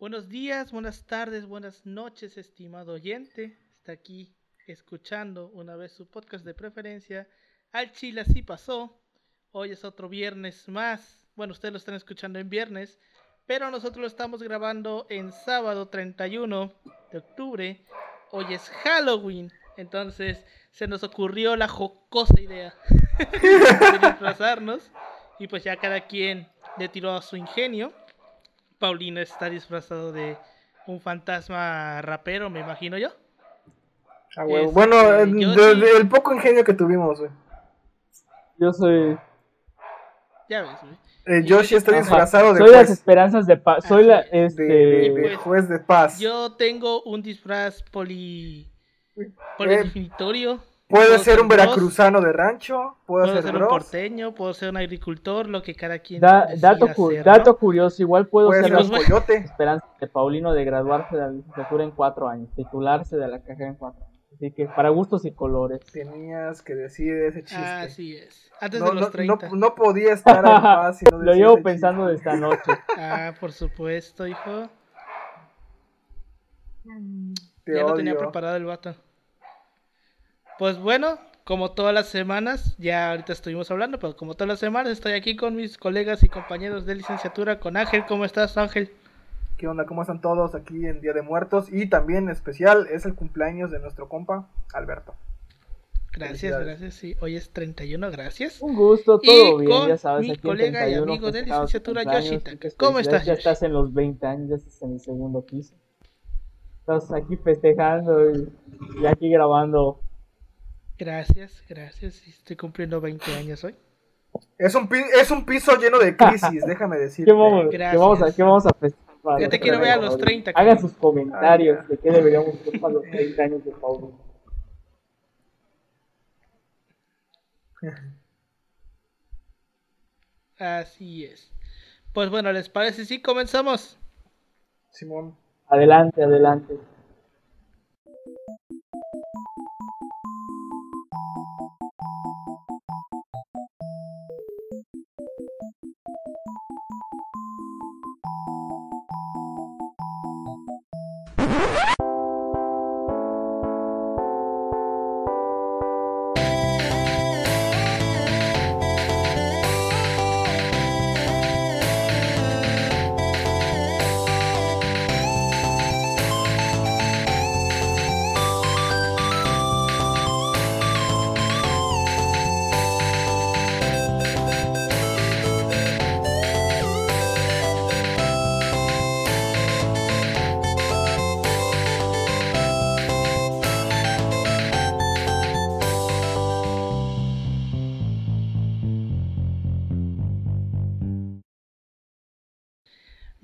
Buenos días, buenas tardes, buenas noches, estimado oyente. Está aquí escuchando una vez su podcast de preferencia. Al Chile así pasó. Hoy es otro viernes más. Bueno, ustedes lo están escuchando en viernes, pero nosotros lo estamos grabando en sábado 31 de octubre. Hoy es Halloween, entonces se nos ocurrió la jocosa idea de disfrazarnos y pues ya cada quien le tiró a su ingenio. Paulino está disfrazado de un fantasma rapero, me imagino yo. Ah. Este, bueno, eh, de- el poco ingenio que tuvimos, güey. Yo soy. Ya ves, güey. Eh, yo sí estoy Ajá, disfrazado de soy las esperanzas de paz. Soy la. De, Este. de pues, juez de paz. Yo tengo un disfraz poli... polidefinitorio. Puede puedo ser ser un veracruzano de rancho, puede Puedo ser ser un porteño, puedo ser un agricultor, lo que cada quien da- dato, cu- ser, dato ¿no? curioso, igual puedo puede ser un coyote. esperanza de Paulino de graduarse de la licenciatura en cuatro años, titularse de la carrera en cuatro años. Así que para gustos y colores. Tenías que decir ese chiste. Así es. Antes no, de los no, 30. no, no podía estar en paz si no Lo llevo pensando de chiste. esta noche. Ah, por supuesto, hijo. Te ya lo tenía preparado el vato. Pues bueno, como todas las semanas, ya ahorita estuvimos hablando, pero como todas las semanas estoy aquí con mis colegas y compañeros de licenciatura, con Ángel. ¿Cómo estás, Ángel? ¿Qué onda? ¿Cómo están todos aquí en Día de Muertos? Y también especial es el cumpleaños de nuestro compa, Alberto. Gracias, gracias. Sí, hoy es 31, gracias. Un gusto, Y todo bien, con ya sabes. mi aquí colega y 31 amigo de licenciatura, cumpleaños, Yoshi muchas Taka. ¿Cómo estás, Ya Yoshi? estás en los 20 años, ya estás en el segundo piso. Estás aquí festejando y, y aquí grabando. Gracias, gracias. sí, Estoy cumpliendo 20 años hoy. Es un, pi- es un piso lleno de crisis, déjame decirte. ¿Qué vamos, qué Gracias. vamos a, qué vamos a festejar? Ya te quiero ver a los 30, Hagan sus comentarios de qué deberíamos hacer para los 30 años de Paulo. Así es. Pues bueno, ¿les parece si comenzamos? Simón. Adelante, adelante.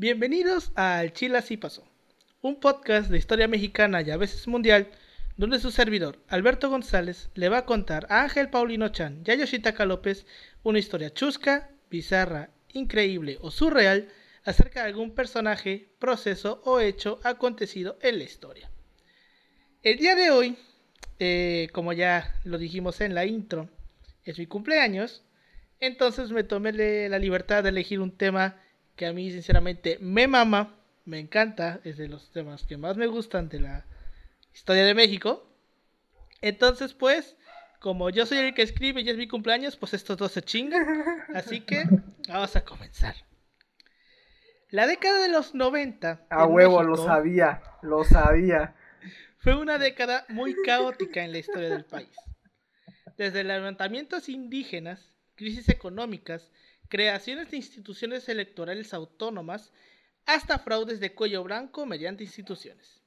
Bienvenidos al Chile Así Pasó, un podcast de historia mexicana y a veces mundial, donde su servidor, Alberto González, le va a contar a Ángel Paulino Chan y a Yoshitaka López una historia chusca, bizarra, increíble o surreal acerca de algún personaje, proceso o hecho acontecido en la historia. El día de hoy, eh, como ya lo dijimos en la intro, es mi cumpleaños, entonces me tomé la libertad de elegir un tema que a mí sinceramente me mama, me encanta, es de los temas que más me gustan de la historia de México. Entonces, pues, como yo soy el que escribe y es mi cumpleaños, pues estos dos se chingan. Así que vamos a comenzar. La década de los 90 A huevo, lo sabía, lo sabía. fue una década muy caótica en la historia del país. Desde levantamientos indígenas, crisis económicas, creaciones de instituciones electorales autónomas, hasta fraudes de cuello blanco mediante instituciones.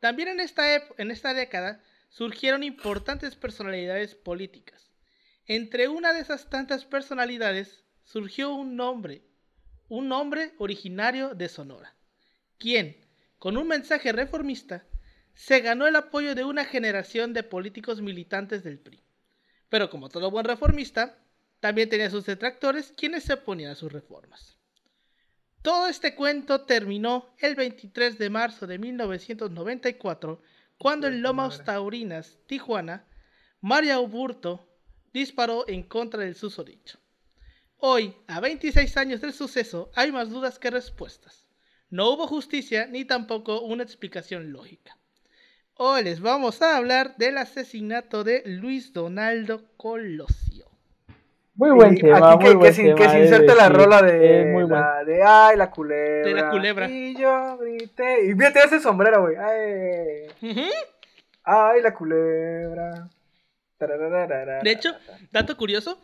También en esta, en esta década surgieron importantes personalidades políticas. Entre una de esas tantas personalidades surgió un nombre, un hombre originario de Sonora, quien, con un mensaje reformista, se ganó el apoyo de una generación de políticos militantes del PRI. Pero como todo buen reformista, también tenía sus detractores quienes se oponían a sus reformas. Todo este cuento terminó el 23 de marzo de 1994, cuando en Lomas Taurinas, Tijuana, María Uburto disparó en contra del susodicho. Hoy, a 26 años del suceso, hay más dudas que respuestas. No hubo justicia ni tampoco una explicación lógica. Hoy les vamos a hablar del asesinato de Luis Donaldo Colosio. Muy buen Y tema, aquí que, muy que buen tema, que se inserte la rola Es de, muy la de ay la culebra. De la culebra. Y yo grité. Y fíjate ese sombrero, güey. Ay, ay la culebra. De hecho, dato curioso,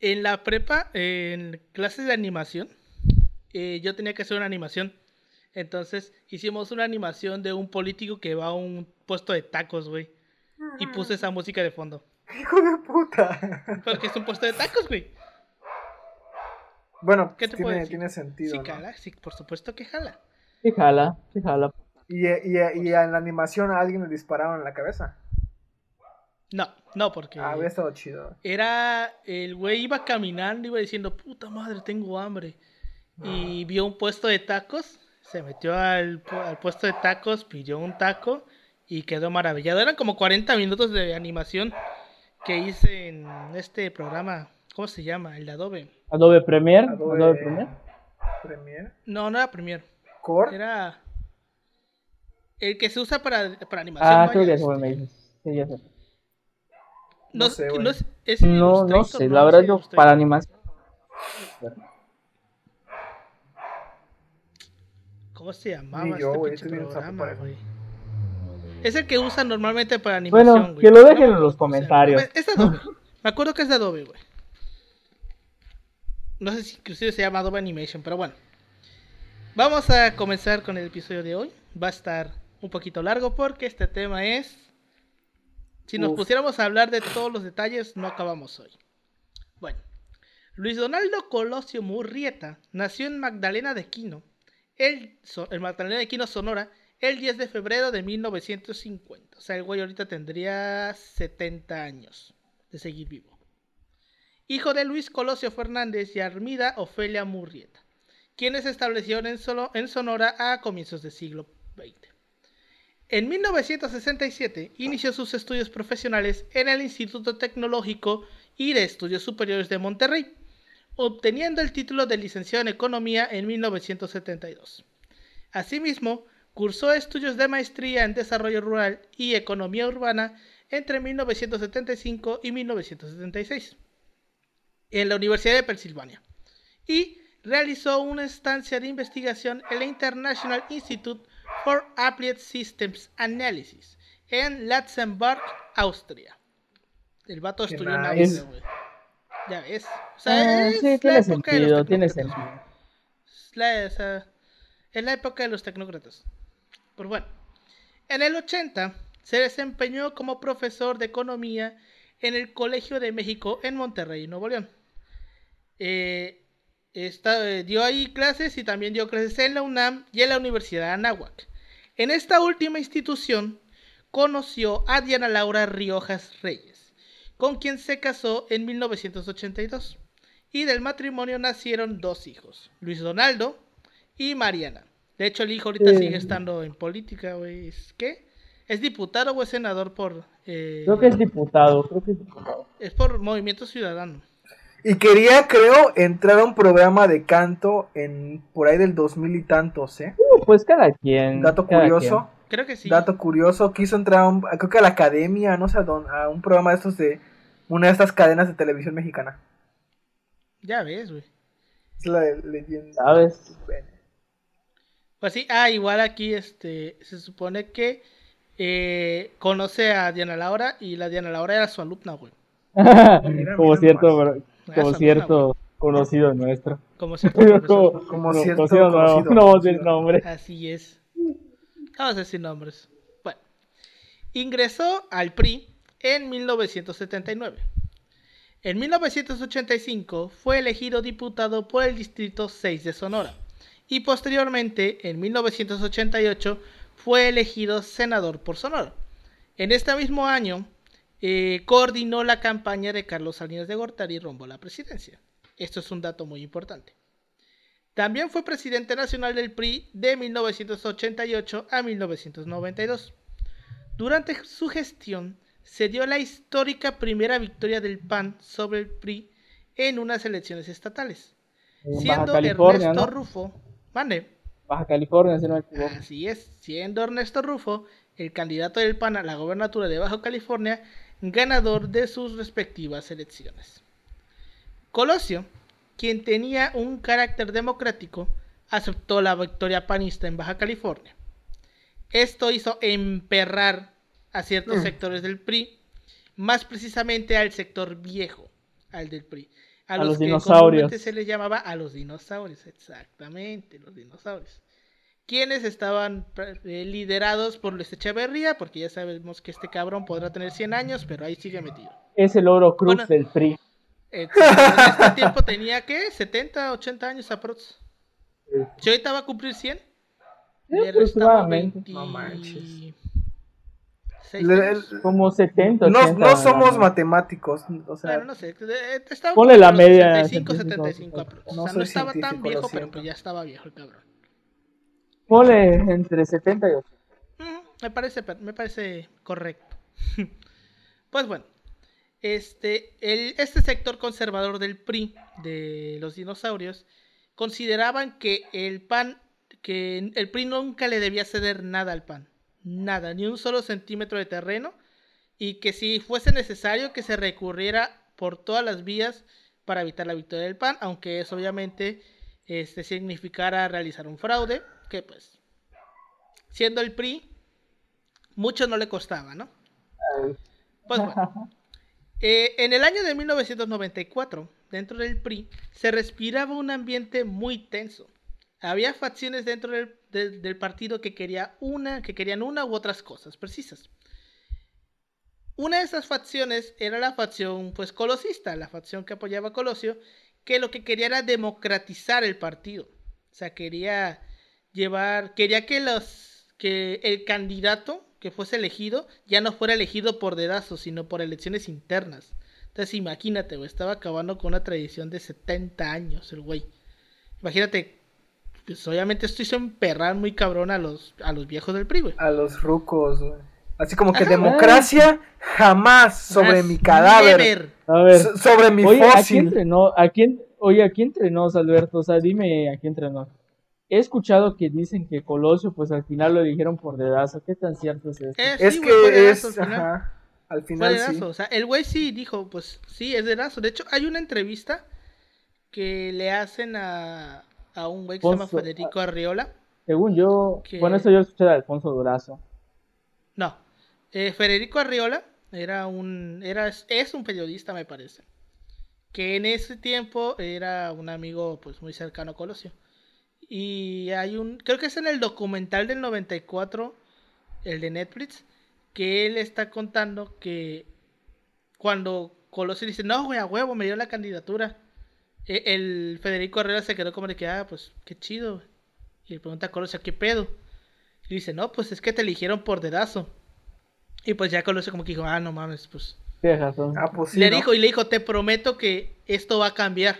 en la prepa, en clases de animación, eh, yo tenía que hacer una animación. Entonces hicimos una animación de un político que va a un puesto de tacos, güey. Y puse esa música de fondo. Hijo de puta. Porque es un puesto de tacos, güey. Bueno, ¿Qué te puedo tiene, decir? tiene sentido. Sí, ¿no? cala, sí, por supuesto que jala. Sí, jala, sí, jala. Y, y, y en la animación a alguien le dispararon en la cabeza. No, no, porque Ah, había estado chido. era. El güey iba caminando, iba diciendo, puta madre, tengo hambre. Y vio un puesto de tacos, se metió al, pu- al puesto de tacos, pidió un taco y quedó maravillado. Eran como 40 minutos de animación que hice en este programa. ¿Cómo se llama? El de Adobe. Adobe Premiere, Adobe, Adobe Premiere. Premiere. No, no era Premiere. Core. Era. El que se usa para, para animación. Ah, creo que ya este. se me dices. Sí, ya sé. No, No sé, no güey. es, es No, no sé, la verdad es yo para animación. ¿Cómo se llamaba Ni este yo, eso. güey? Es el que usan normalmente para animación, Bueno, güey. que lo dejen en los cómo se llama. comentarios. Es Adobe. Me acuerdo que es de Adobe, güey. No sé si inclusive se llama Adobe Animation, pero bueno. Vamos a comenzar con el episodio de hoy. Va a estar un poquito largo porque este tema es... Si nos Uf. pusiéramos a hablar de todos los detalles, no acabamos hoy. Bueno, Luis Donaldo Colosio Murrieta nació en Magdalena de Quino, el, en Magdalena de Quino, Sonora, el 10 de febrero de 1950. O sea, el güey ahorita tendría 70 años de seguir vivo. Hijo de Luis Colosio Fernández y Armida Ofelia Murrieta, quienes se establecieron en, en Sonora a comienzos del siglo XX. En 1967 inició sus estudios profesionales en el Instituto Tecnológico y de Estudios Superiores de Monterrey, obteniendo el título de licenciado en Economía en 1972. Asimismo, cursó estudios de maestría en Desarrollo Rural y Economía Urbana entre 1975 y 1976 en la Universidad de Pensilvania y realizó una estancia de investigación en la International Institute for Applied Systems Analysis en Luxemburg, Austria. El vato estudió en. Austria, güey. Ya ves. O sea, Ah, es sí, tiene sentido, tiene sentido. Es la, o sea, es la época de los tecnócratas. Pero bueno, en el 80 se desempeñó como profesor de economía en el Colegio de México en Monterrey, Nuevo León. Eh, eh, dio ahí clases y también dio clases en la UNAM y en la Universidad de Anáhuac. En esta última institución conoció a Diana Laura Riojas Reyes, con quien se casó en 1982. Y del matrimonio nacieron dos hijos, Luis Donaldo y Mariana. De hecho, el hijo ahorita Eh. sigue estando en política, güey. ¿Es qué? ¿Es diputado o es senador por... eh, Creo que es diputado, creo que es diputado. es por Movimiento Ciudadano. Y quería, creo, entrar a un programa de canto en por ahí del 2000 y tantos, ¿eh? Uh, pues cada quien. Dato cada curioso. Creo que sí. Dato curioso, quiso entrar a un, creo que a la academia, no sé a dónde, a un programa de estos de una de estas cadenas de televisión mexicana. Ya ves, güey. Es la de- leyenda. ¿Sabes? Pues sí, ah, igual aquí este se supone que eh, conoce a Diana Laura y la Diana Laura era su alumna, güey. como cierto, bro- como cierto conocido nuestro. Como cierto como, Como no, cierto conocido, no, conocido, no vamos a decir conocido. nombre. Así es. Vamos a decir nombres. Bueno, ingresó al PRI en 1979. En 1985 fue elegido diputado por el Distrito 6 de Sonora y posteriormente, en 1988, fue elegido senador por Sonora. En este mismo año, eh, coordinó la campaña de Carlos Salinas de Gortari rumbo a la presidencia. Esto es un dato muy importante. También fue presidente nacional del PRI de 1988 a 1992. Durante su gestión se dio la histórica primera victoria del PAN sobre el PRI en unas elecciones estatales, siendo Ernesto ¿no? Rufo, mande, Baja California, si no me equivoco. Así es, siendo Ernesto Rufo el candidato del PAN a la gobernatura de Baja California, ganador de sus respectivas elecciones. Colosio, quien tenía un carácter democrático, aceptó la victoria panista en Baja California. Esto hizo emperrar a ciertos Mm. sectores del PRI, más precisamente al sector viejo, al del PRI. A los dinosaurios. comúnmente se les llamaba a los dinosaurios, exactamente, los dinosaurios. Quienes estaban eh, liderados por Luis Echeverría, porque ya sabemos que este cabrón podrá tener 100 años, pero ahí sigue metido. Es el oro cruz Bueno. del PRI. Eh, en este tiempo tenía, ¿qué? 70, 80 años aprox. Sí. Si ahorita va a cumplir 100, Sí, le restaba aproximadamente. 20 No manches. seis Le- años. el- Como 70, no, 80, no somos ¿no? matemáticos, o sea, Bueno, no sé. eh, Estaba Ponle la media 65, científico. 75 aprox. No o sea, no estaba tan viejo, pero pues ya estaba viejo el cabrón. Ponle entre 70 y 80. Ujú, me parece, me parece correcto. pues bueno, este, el, este sector conservador del PRI, de los dinosaurios, consideraban que el PAN, que el PRI nunca le debía ceder nada al PAN, nada, ni un solo centímetro de terreno, y que si fuese necesario que se recurriera por todas las vías para evitar la victoria del PAN, aunque eso obviamente este, significara realizar un fraude, que pues, siendo el PRI, mucho no le costaba, ¿no? Pues bueno. Eh, en el año de 1994, dentro del PRI, se respiraba un ambiente muy tenso. Había facciones dentro del, del- partido que, quería una, que querían una u otras cosas precisas. Una de esas facciones era la facción pues colosista, la facción que apoyaba a Colosio, que lo que quería era democratizar el partido. O sea, quería llevar, quería que los, que el candidato que fuese elegido ya no fuera elegido por dedazo, sino por elecciones internas. Entonces imagínate, güey, estaba acabando con una tradición de 70 años el güey. Imagínate, pues obviamente esto hizo emperrar muy cabrón a los, a los viejos del PRI, güey. a los rucos, güey. Así como que Ajá. democracia jamás sobre mi cadáver, never. A ver, so- sobre mi oye, aquí fósil. entrenó, ¿a quién, oye, aquí entrenó Alberto? O sea, dime aquí entrenó. He escuchado que dicen que Colosio, pues al final lo eligieron por dedazo. ¿Qué tan cierto es esto? Eh, Es sí, güey, fue que dedazo es, al final. ajá, al Fue final sí. dedazo. O sea, el güey sí dijo, pues sí, es dedazo. De hecho, hay una entrevista que le hacen a, a un güey que se llama Federico Arriola. Según yo, que- bueno, eso yo escuché de Alfonso Durazo. No, eh, Federico Arriola era un, era, es un periodista, me parece, que en ese tiempo era un amigo, pues, muy cercano a Colosio. Y hay un, creo que es en el documental del 94, el de Netflix, que él está contando que cuando Colosio dice, no, güey, a huevo, me dio la candidatura. E- El Federico Arriola se quedó como de que, ah, pues, qué chido. Y le pregunta a Colosio, ¿qué pedo? Y dice, no, pues es que te eligieron por dedazo. Y pues ya Colosio como que dijo, ah, no mames, pues. Tienes razón. Ah, pues sí, le ¿no? dijo y le dijo, te prometo que esto va a cambiar.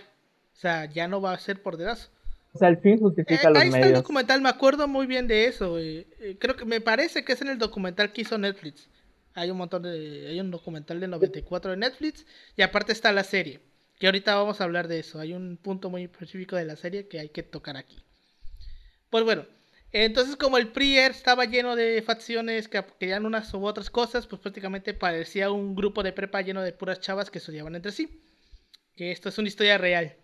O sea, ya no va a ser por dedazo. O sea, el fin Eh, justifica los ahí está el medios. documental, me acuerdo muy bien de eso. Eh, creo que me parece que es en el documental que hizo Netflix. Hay un montón de. Hay un documental de 94 de Netflix. Y aparte está la serie. Que ahorita vamos a hablar de eso. Hay un punto muy específico de la serie que hay que tocar aquí. Pues bueno. Entonces, como el PRI estaba lleno de facciones que querían unas u otras cosas, pues prácticamente parecía un grupo de prepa lleno de puras chavas que se odiaban entre sí. Que esto es una historia real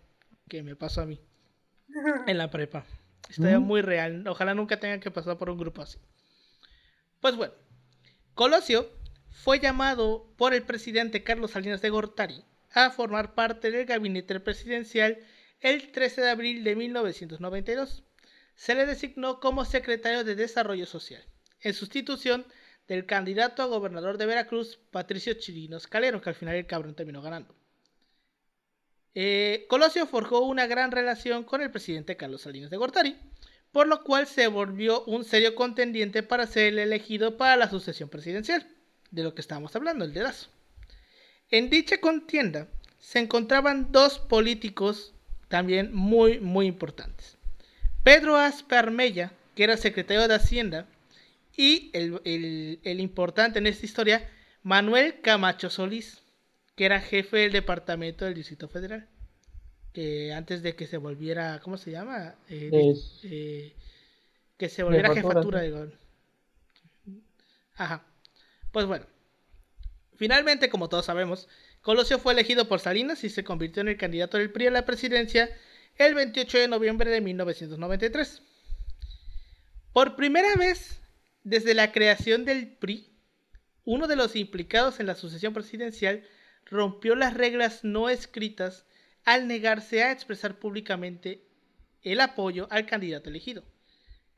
que me pasó a mí en la prepa. Historia Mm. muy real. Ojalá nunca tengan que pasar por un grupo así. Pues bueno, Colosio fue llamado por el presidente Carlos Salinas de Gortari a formar parte del gabinete presidencial el 13 de abril de 1992. Se le designó como secretario de Desarrollo Social, en sustitución del candidato a gobernador de Veracruz, Patricio Chirinos Calero, que al final el cabrón terminó ganando. Eh, Colosio forjó una gran relación con el presidente Carlos Salinas de Gortari, por lo cual se volvió un serio contendiente para ser el elegido para la sucesión presidencial, de lo que estábamos hablando, el dedazo. En dicha contienda se encontraban dos políticos también muy, muy importantes. Pedro Aspe Armella, que era secretario de Hacienda, y el, el- el importante en esta historia, Manuel Camacho Solís, que era jefe del departamento del Distrito Federal. Que antes de que se volviera, ¿cómo se llama? Eh, Es- eh, que se volviera Jefatura, de gobierno. Ajá. Pues bueno. Finalmente, como todos sabemos, Colosio fue elegido por Salinas y se convirtió en el candidato del PRI a la presidencia el 28 de noviembre de 1993. Por primera vez desde la creación del PRI, uno de los implicados en la sucesión presidencial rompió las reglas no escritas al negarse a expresar públicamente el apoyo al candidato elegido.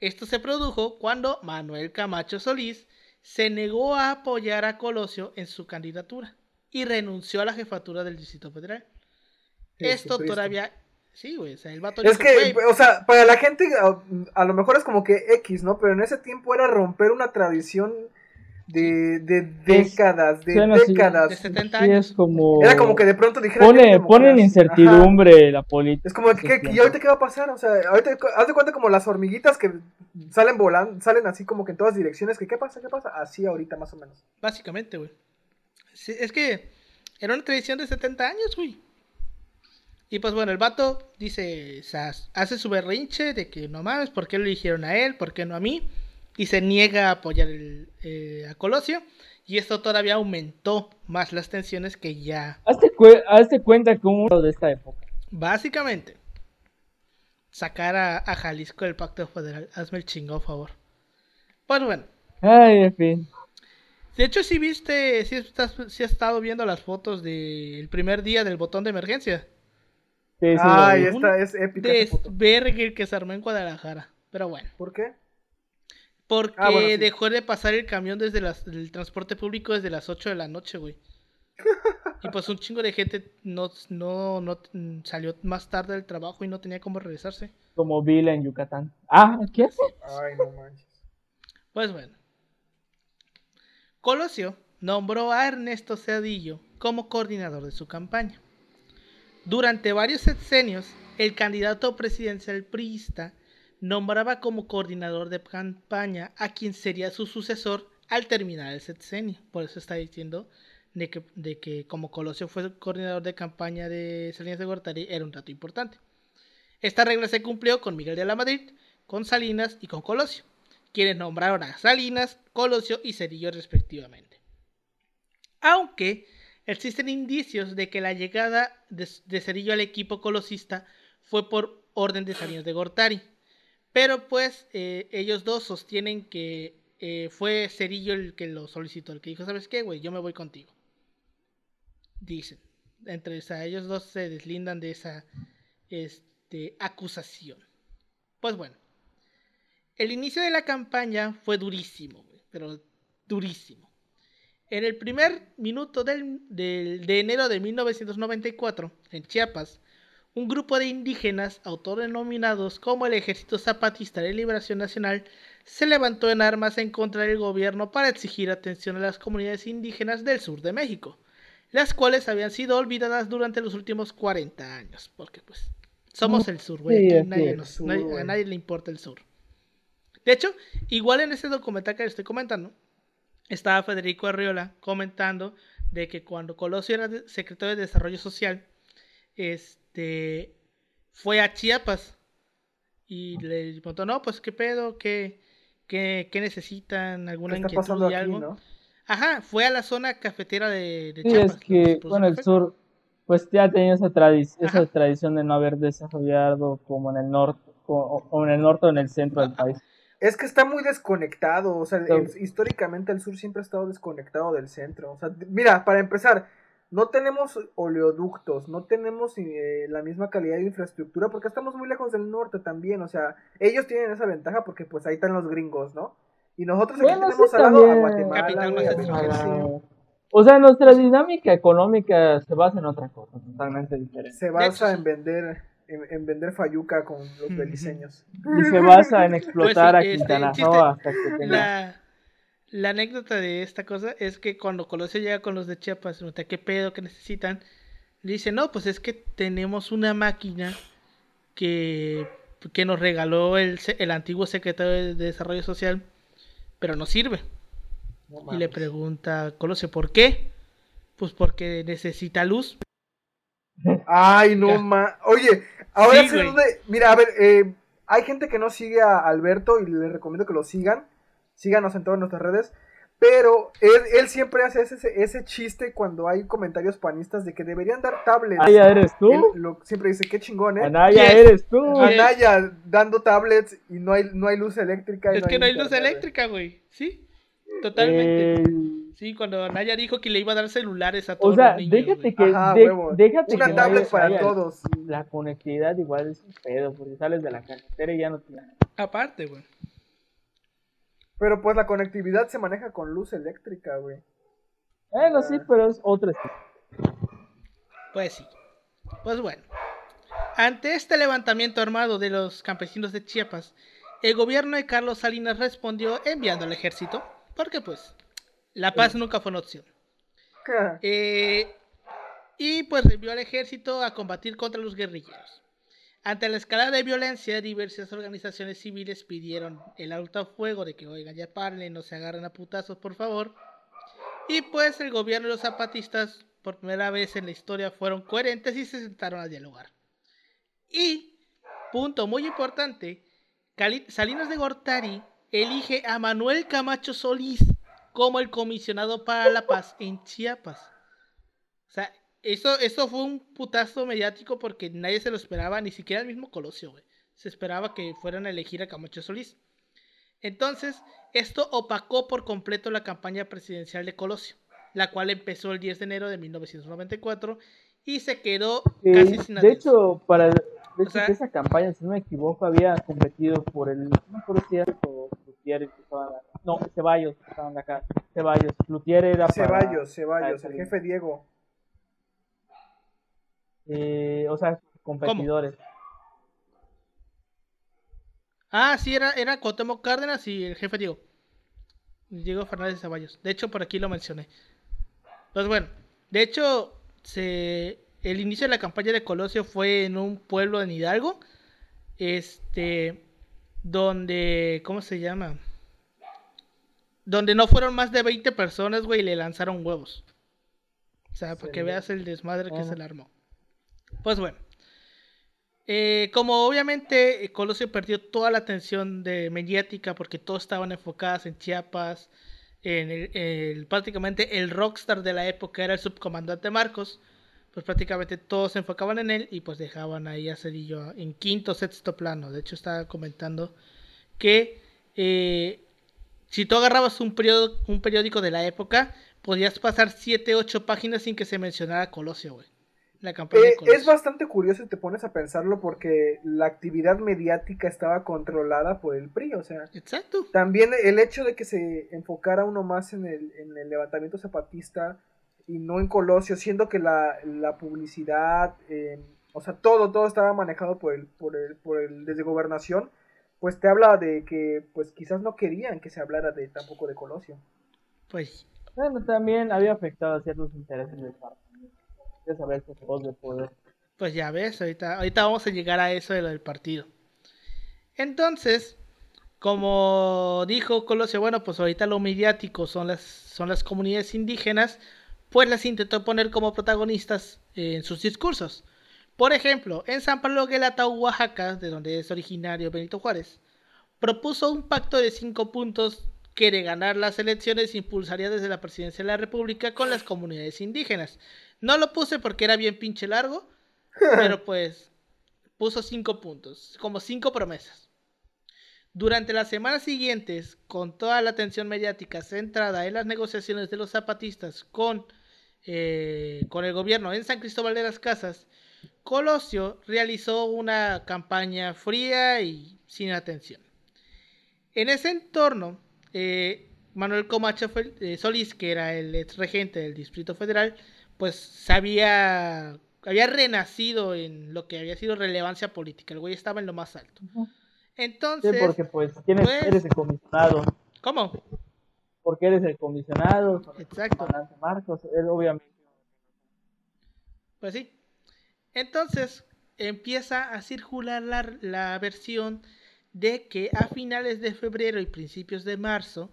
Esto se produjo cuando Manuel Camacho Solís se negó a apoyar a Colosio en su candidatura y renunció a la jefatura del Distrito Federal. Esto todavía... Sí, güey, o sea, el vato Es que, "Güey, o sea, para la gente a, a lo mejor es como que X, ¿no? Pero en ese tiempo era romper una tradición de, de décadas, de suena así, décadas. de 70 Sí, años. es como. Era como que de pronto dijeran... Pone, "Ya como pone en las- incertidumbre la política. Es como que, que- ¿y ahorita qué va a pasar? O sea, ahorita haz de cuenta como las hormiguitas que salen volando, salen así como que en todas direcciones, que ¿qué pasa? ¿Qué pasa? Así ahorita más o menos. Básicamente, güey. Sí, es que era una tradición de 70 años, güey. Y pues bueno, el vato dice, o sea, hace su berrinche de que no mames, ¿por qué lo eligieron a él? ¿Por qué no a mí? Y se niega a apoyar el, eh, a Colosio. Y esto todavía aumentó más las tensiones que ya. Hazte, hazte cuenta como uno de esta época. Básicamente, sacar a, a Jalisco del Pacto Federal. Hazme el chingo, favor. Pues bueno. Ay, en fin. De hecho, si viste, si estás, si has estado viendo las fotos del primer día del botón de emergencia. Sí, sí, Ay, esta es épica. Desvergue que se armó en Guadalajara. Pero bueno. ¿Por qué? Porque Ah, bueno, sí. dejó de pasar el camión desde las, el transporte público desde las 8 de la noche, güey. Y pues un chingo de gente no, no, no salió más tarde del trabajo y no tenía cómo regresarse. Como Vila en Yucatán. Ah, ¿qué hace? Ay, no manches. Pues bueno. Colosio nombró a Ernesto Cedillo como coordinador de su campaña. Durante varios sexenios, el candidato presidencial priista nombraba como coordinador de campaña a quien sería su sucesor al terminar el sexenio. Por eso está diciendo de que, como Colosio fue coordinador de campaña de Salinas de Gortari, era un dato importante. Esta regla se cumplió con Miguel de la Madrid, con Salinas y con Colosio, quienes nombraron a Salinas, Colosio y Cedillo respectivamente. Aunque existen indicios de que la llegada de, de Cedillo al equipo colosista fue por orden de Salinas de Gortari. Pero pues eh, ellos dos sostienen que eh, fue Cerillo el que lo solicitó, el que dijo, ¿sabes qué, güey? Yo me voy contigo. Dicen. Entre ellos dos se deslindan de esa este, acusación. Pues bueno. El inicio de la campaña fue durísimo, güey, pero durísimo. En el primer minuto del, del- de enero de 1994, en Chiapas, un grupo de indígenas autodenominados como el Ejército Zapatista de Liberación Nacional se levantó en armas en contra del gobierno para exigir atención a las comunidades indígenas del sur de México, las cuales habían sido olvidadas durante los últimos 40 años, porque pues somos el sur, güey, Sí, aquí así nadie es. nos- Sur, nadie- a nadie le importa el sur. De hecho, igual en ese documental que les estoy comentando, estaba Federico Arriola comentando de que cuando Colosio era secretario de Desarrollo Social, este fue a Chiapas y le preguntó, no, pues qué pedo, qué, qué, qué necesitan, ¿Qué alguna está inquietud pasando y aquí, algo. no? Ajá, fue a la zona cafetera de, de Sí, Chiapas. es que, produce bueno, el sur, pues ya tenía esa, tradi- esa tradición de no haber desarrollado como en el norte, o, o en el norte o en el centro del país. Es que está muy desconectado, o sea, el- históricamente el sur siempre ha estado desconectado del centro. O sea, mira, para empezar, no tenemos oleoductos, no tenemos eh, la misma calidad de infraestructura porque estamos muy lejos del norte también, o sea, ellos tienen esa ventaja porque pues ahí están los gringos, ¿no? Y nosotros aquí Bueno, tenemos sí, al lado a. Guatemala, Capital güey, a más Belice. Ah, O sea, nuestra dinámica económica se basa en otra cosa, totalmente diferente. se basa en vender en, en vender fayuca con los beliceños. Y se basa en explotar Pues a este, Quintana Roo hasta que tenga... La, la anécdota de esta cosa es que cuando Colosio llega con los de Chiapas, pregunta qué pedo que necesitan, le dice, no, pues es que tenemos una máquina que, que nos regaló el, se- el antiguo secretario de Desarrollo Social, pero no sirve. No Y le pregunta Colosio, ¿por qué? Pues porque necesita luz. Ay, no ma. Oye, ahora Sí, dónde- Mira, a ver, eh, hay gente que no sigue a Alberto y les recomiendo que lo sigan. Síganos en todas nuestras redes. Pero él, siempre hace ese, ese, chiste cuando hay comentarios panistas de que deberían dar tablets. Anaya, ¿eres tú? siempre dice, qué chingón, ¿eh? Anaya, ¿eres tú? Anaya dando tablets y no hay, no hay luz eléctrica. es que no hay luz eléctrica, güey. Sí, totalmente. Sí, cuando Anaya dijo que le iba a dar celulares a todos o sea, los niños. Déjate que, déjate Una tablet para todos. La conectividad igual es un pedo, porque sales de la carretera y ya no tienes. Aparte, güey. Pero pues la conectividad se maneja con luz eléctrica, güey. Bueno, sí, pero es otra. Pues sí. Pues bueno. Ante este levantamiento armado de los campesinos de Chiapas, el gobierno de Carlos Salinas respondió enviando al ejército, porque pues la paz nunca fue una opción. Eh, y pues envió al ejército a combatir contra los guerrilleros. Ante la escalada de violencia, diversas organizaciones civiles pidieron el alto fuego de que, oigan, ya paren, no se agarren a putazos, por favor. Y pues el gobierno y los zapatistas, por primera vez en la historia, fueron coherentes y se sentaron a dialogar. Y, punto muy importante, Salinas de Gortari elige a Manuel Camacho Solís como el comisionado para la paz en Chiapas. O sea, eso, eso fue un putazo mediático porque nadie se lo esperaba, ni siquiera el mismo Colosio, güey. Se esperaba que fueran a elegir a Camacho Solís. Entonces, esto opacó por completo la campaña presidencial de Colosio, la cual empezó el 10 de enero de 1994 y se quedó casi sin De hecho, para esa campaña, si no me equivoco, había competido por el. No por cierto, que No, Ceballos estaban acá. Ceballos. Flutier era. Ceballos, Ceballos, el jefe Diego. Eh, o sea, competidores. Ah, sí, era, era Cuauhtémoc Cárdenas y el jefe Diego. Diego Fernández Ceballos. De hecho, por aquí lo mencioné. Pues bueno, de hecho, se, el inicio de la campaña de Colosio fue en un pueblo en Hidalgo. Este, donde, ¿cómo se llama? Donde no fueron más de 20 personas, güey, y le lanzaron huevos. O sea, para que veas el desmadre que se le armó. Pues bueno. Eh, como obviamente Colosio perdió toda la atención de mediática porque todos estaban enfocados en Chiapas, en prácticamente el rockstar de la época era el subcomandante Marcos, pues prácticamente todos se enfocaban en él y pues dejaban ahí a Cedillo en quinto, sexto plano. De hecho estaba comentando que eh, si tú agarrabas un, un periódico de la época, podías pasar 7, 8 páginas sin que se mencionara Colosio, güey. Eh, es bastante curioso si te pones a pensarlo porque la actividad mediática estaba controlada por el PRI, o sea. Exacto. También el hecho de que se enfocara uno más en el, en el levantamiento zapatista y no en Colosio, siendo que la, publicidad, eh, o sea, todo, todo estaba manejado por el, por el, por el, desde gobernación, pues te habla de que, pues quizás no querían que se hablara de tampoco de Colosio. Pues. Bueno, también había afectado a ciertos intereses del partido Pues ya ves, ahorita, vamos a llegar a eso de lo del partido. Entonces, como dijo Colosio, bueno, pues ahorita lo mediático son las, son las comunidades indígenas, pues las intentó poner como protagonistas en sus discursos. Por ejemplo, en San Pablo Guelata, Oaxaca, de donde es originario Benito Juárez, propuso un pacto de cinco puntos que de ganar las elecciones impulsaría desde la presidencia de la República con las comunidades indígenas. No lo puse porque era bien pinche largo, pero pues puso cinco puntos, como cinco promesas. Durante las semanas siguientes, con toda la atención mediática centrada en las negociaciones de los zapatistas con, eh, con el gobierno en San Cristóbal de las Casas, Colosio realizó una campaña fría y sin atención. En ese entorno, eh, Manuel Comacho eh, Solís, que era el ex regente del Distrito Federal, pues se había, había renacido en lo que había sido relevancia política. El güey estaba en lo más alto. Entonces. Sí, porque pues, ¿quién pues, eres el comisionado? ¿Cómo? Porque eres el comisionado. Exacto. Marcos, él obviamente. Pues sí. Entonces empieza a circular la, la versión de que a finales de febrero y principios de marzo,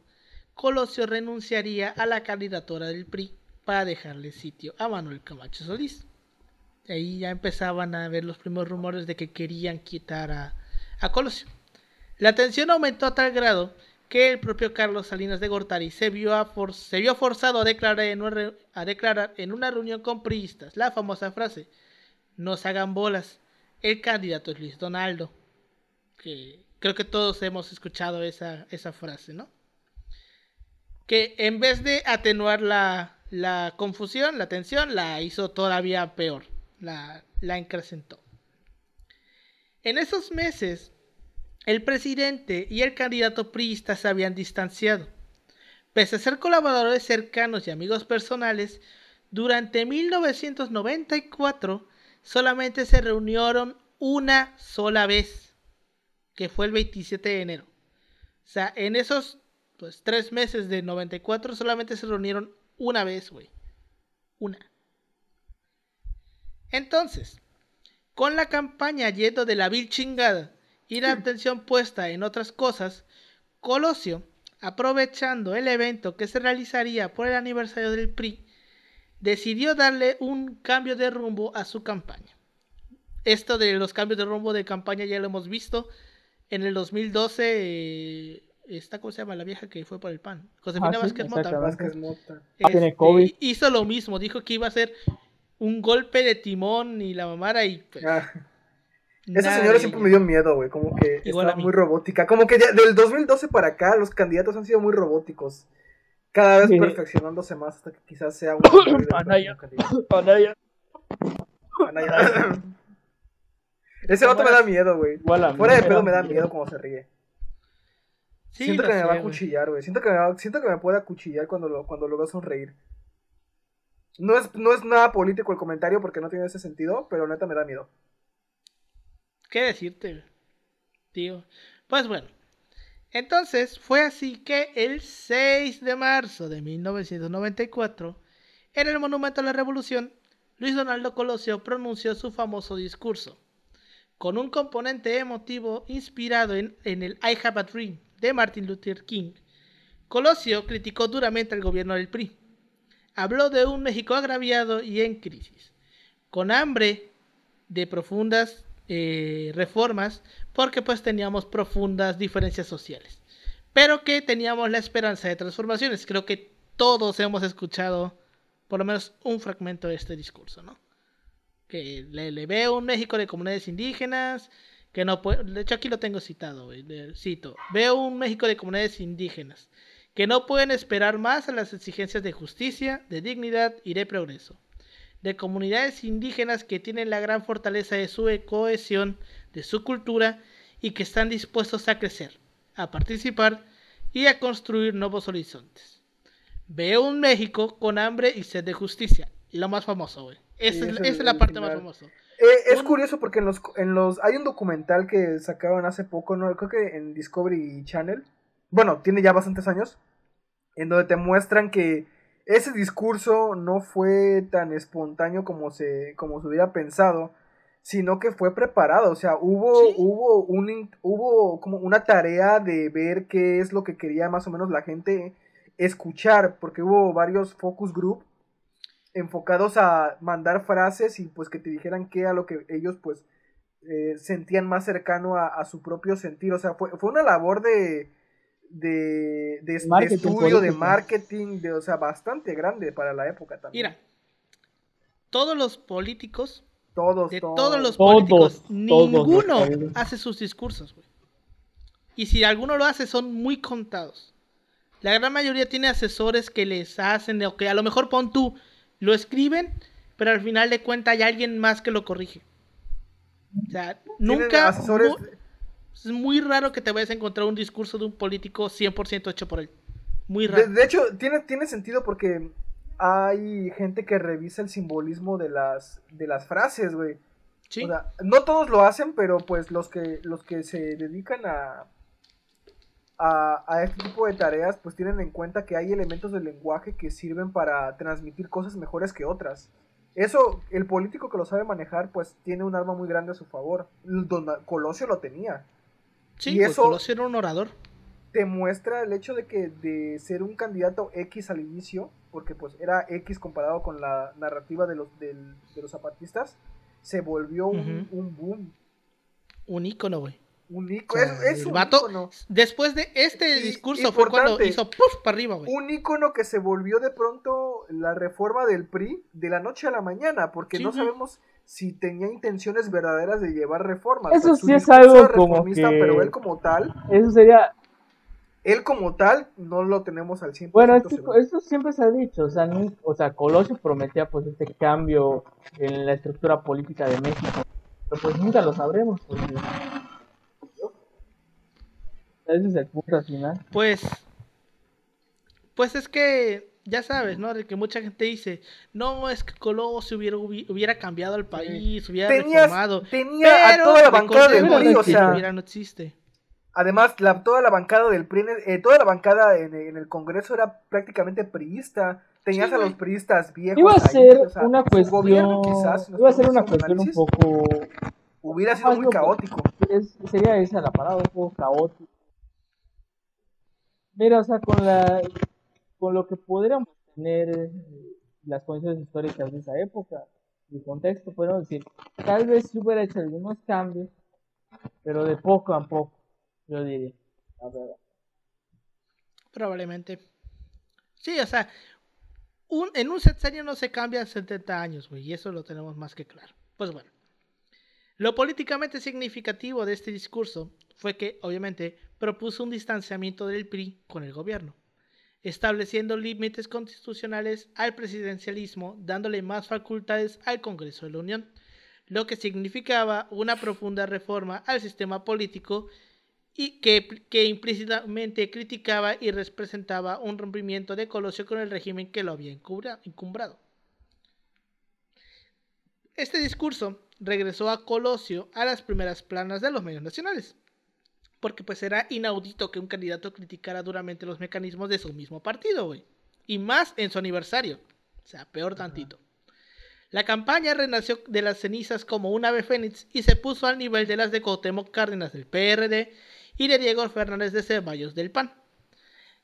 Colosio renunciaría a la candidatura del PRI para dejarle sitio a Manuel Camacho Solís. Ahí ya empezaban a ver los primeros rumores de que querían quitar a, a Colosio. La tensión aumentó a tal grado que el propio Carlos Salinas de Gortari se vio, se vio forzado a declarar, en una, reunión con priistas la famosa frase, no se hagan bolas, el candidato es Luis Donaldo. Que creo que todos hemos escuchado esa, esa frase, ¿no? Que en vez de atenuar la, la confusión, la tensión, la hizo todavía peor, la, la incrementó. En esos meses el presidente y el candidato priista se habían distanciado. Pese a ser colaboradores cercanos y amigos personales, durante 1994 solamente se reunieron una sola vez, que fue el 27 de enero. O sea, en esos pues, tres meses de 94 solamente se reunieron una vez, güey. Una. Entonces, con la campaña yendo de la vil chingada y la atención puesta en otras cosas, Colosio, aprovechando el evento que se realizaría por el aniversario del PRI, decidió darle un cambio de rumbo a su campaña. Esto de los cambios de rumbo de campaña ya lo hemos visto. En el 2012, eh, esta ¿cómo se llama? La vieja que fue por el PAN. Josefina ah, Vázquez Mota. Vázquez Mota. Este, hizo lo mismo, dijo que iba a ser un golpe de timón y la mamara y pues, ah. Esa señora siempre me dio miedo, güey. Como que Igual muy robótica. Como que del 2012 para acá, los candidatos han sido muy robóticos. Cada vez perfeccionándose más hasta que quizás sea un. Anaya. Anaya. Anaya. Ese vato me da miedo, güey. Fuera de pedo me da miedo como se ríe. siento que me va a cuchillar, güey. Siento que me, siento que me puede acuchillar cuando lo, cuando lo veo sonreír. No es, no es nada político el comentario porque no tiene ese sentido, pero neta me da miedo. ¿Qué decirte, tío? Pues bueno, entonces fue así que el 6 de marzo de 1994, en el Monumento a la Revolución, Luis Donaldo Colosio pronunció su famoso discurso, con un componente emotivo inspirado en, el I Have a Dream de Martin Luther King. Colosio criticó duramente al gobierno del PRI. Habló de un México agraviado y en crisis, con hambre de profundas eh, reformas porque pues teníamos profundas diferencias sociales. Pero que teníamos la esperanza de transformaciones. Creo que todos hemos escuchado por lo menos un fragmento de este discurso, ¿no? Que le, veo un México de comunidades indígenas, que no puede, de hecho aquí lo tengo citado, cito, veo un México de comunidades indígenas, que no pueden esperar más a las exigencias de justicia, de dignidad y de progreso de comunidades indígenas que tienen la gran fortaleza de su cohesión, de su cultura y que están dispuestos a crecer, a participar y a construir nuevos horizontes. Veo un México con hambre y sed de justicia. Lo más famoso, güey. Esa, es, la parte más famosa. Eh, es curioso porque en los, en los hay un documental que sacaron hace poco, no creo que en Discovery Channel. Bueno, tiene ya bastantes años. En donde te muestran que ese discurso no fue tan espontáneo como se, como se hubiera pensado, sino que fue preparado, o sea, hubo, hubo, un, hubo como una tarea de ver qué es lo que quería más o menos la gente escuchar, porque hubo varios focus group enfocados a mandar frases y pues que te dijeran qué a lo que ellos pues eh, sentían más cercano a, a, su propio sentir, o sea, fue, fue una labor de, de, de, estudio, de marketing, de, o sea, bastante grande para la época también. Mira, todos los políticos, todos, de todos, los políticos, ninguno hace sus discursos, güey. Y si alguno lo hace, son muy contados. La gran mayoría tiene asesores que les hacen, o que a lo mejor pon tú, lo escriben, pero al final de cuentas hay alguien más que lo corrige. O sea, nunca... Asesores es muy raro que te vayas a encontrar un discurso de un político 100% hecho por él. Muy raro. De, hecho, tiene, tiene sentido porque hay gente que revisa el simbolismo de las, de las frases, güey. Sí. O sea, no todos lo hacen, pero pues los que, los que se dedican a, a, a, este tipo de tareas, pues tienen en cuenta que hay elementos del lenguaje que sirven para transmitir cosas mejores que otras. Eso, el político que lo sabe manejar, pues tiene un arma muy grande a su favor. Don Colosio lo tenía. Sí, y pues, eso era un orador. Te muestra el hecho de que de ser un candidato X al inicio, porque pues era X comparado con la narrativa de los, de los zapatistas, se volvió un, boom. Un ícono, güey. Un ícono, es, un vato, ícono. después de este Y- discurso fue cuando hizo puff para arriba, güey. Un ícono que se volvió de pronto la reforma del PRI de la noche a la mañana, porque Sí, no sí. sabemos si tenía intenciones verdaderas de llevar reformas. Eso Su sí es algo como reformista, que- Pero él como tal, Eso sería, él como tal, no lo tenemos al 100%. bueno, es que eso siempre se ha dicho, o sea, o sea, Colosio prometía pues este cambio en la estructura política de México, pero pues nunca lo sabremos, porque ese es el punto al final. Pues, pues es que, ya sabes, ¿no? De que mucha gente dice, no, es que hubiera, hubi- hubiera cambiado el país, hubiera Tenías- reformado. tenía a toda la bancada del PRI, o sea- hubiera no existe. Además, la, toda la bancada del PRI, eh, toda la bancada en, en el Congreso era prácticamente priista. Tenías Sí, a los priistas viejos. Iba a ahí, ser o sea, una cuestión, gobierno quizás, iba a ser una un cuestión un poco, Hubiera sido muy caótico. es- sería esa la parada, un poco caótico. Mira, o sea, con la, con lo que podríamos tener eh, las condiciones históricas de esa época, el contexto, podemos decir, tal vez se hubiera hecho algunos cambios, pero de poco a poco, yo diría. la verdad. Probablemente. Sí, o sea, un, en un sexenio no se cambia en 70 años, güey, y eso lo tenemos más que claro. Pues bueno. Lo políticamente significativo de este discurso fue que, obviamente, propuso un distanciamiento del PRI con el gobierno, estableciendo límites constitucionales al presidencialismo, dándole más facultades al Congreso de la Unión, lo que significaba una profunda reforma al sistema político y que, implícitamente criticaba y representaba un rompimiento de Colosio con el régimen que lo había encumbrado. Este discurso regresó a Colosio a las primeras planas de los medios nacionales, porque pues era inaudito que un candidato criticara duramente los mecanismos de su mismo partido, güey, y más en su aniversario, o sea, peor tantito. La campaña renació de las cenizas como un ave fénix y se puso al nivel de las de Cuauhtémoc Cárdenas del PRD y de Diego Fernández de Ceballos del PAN.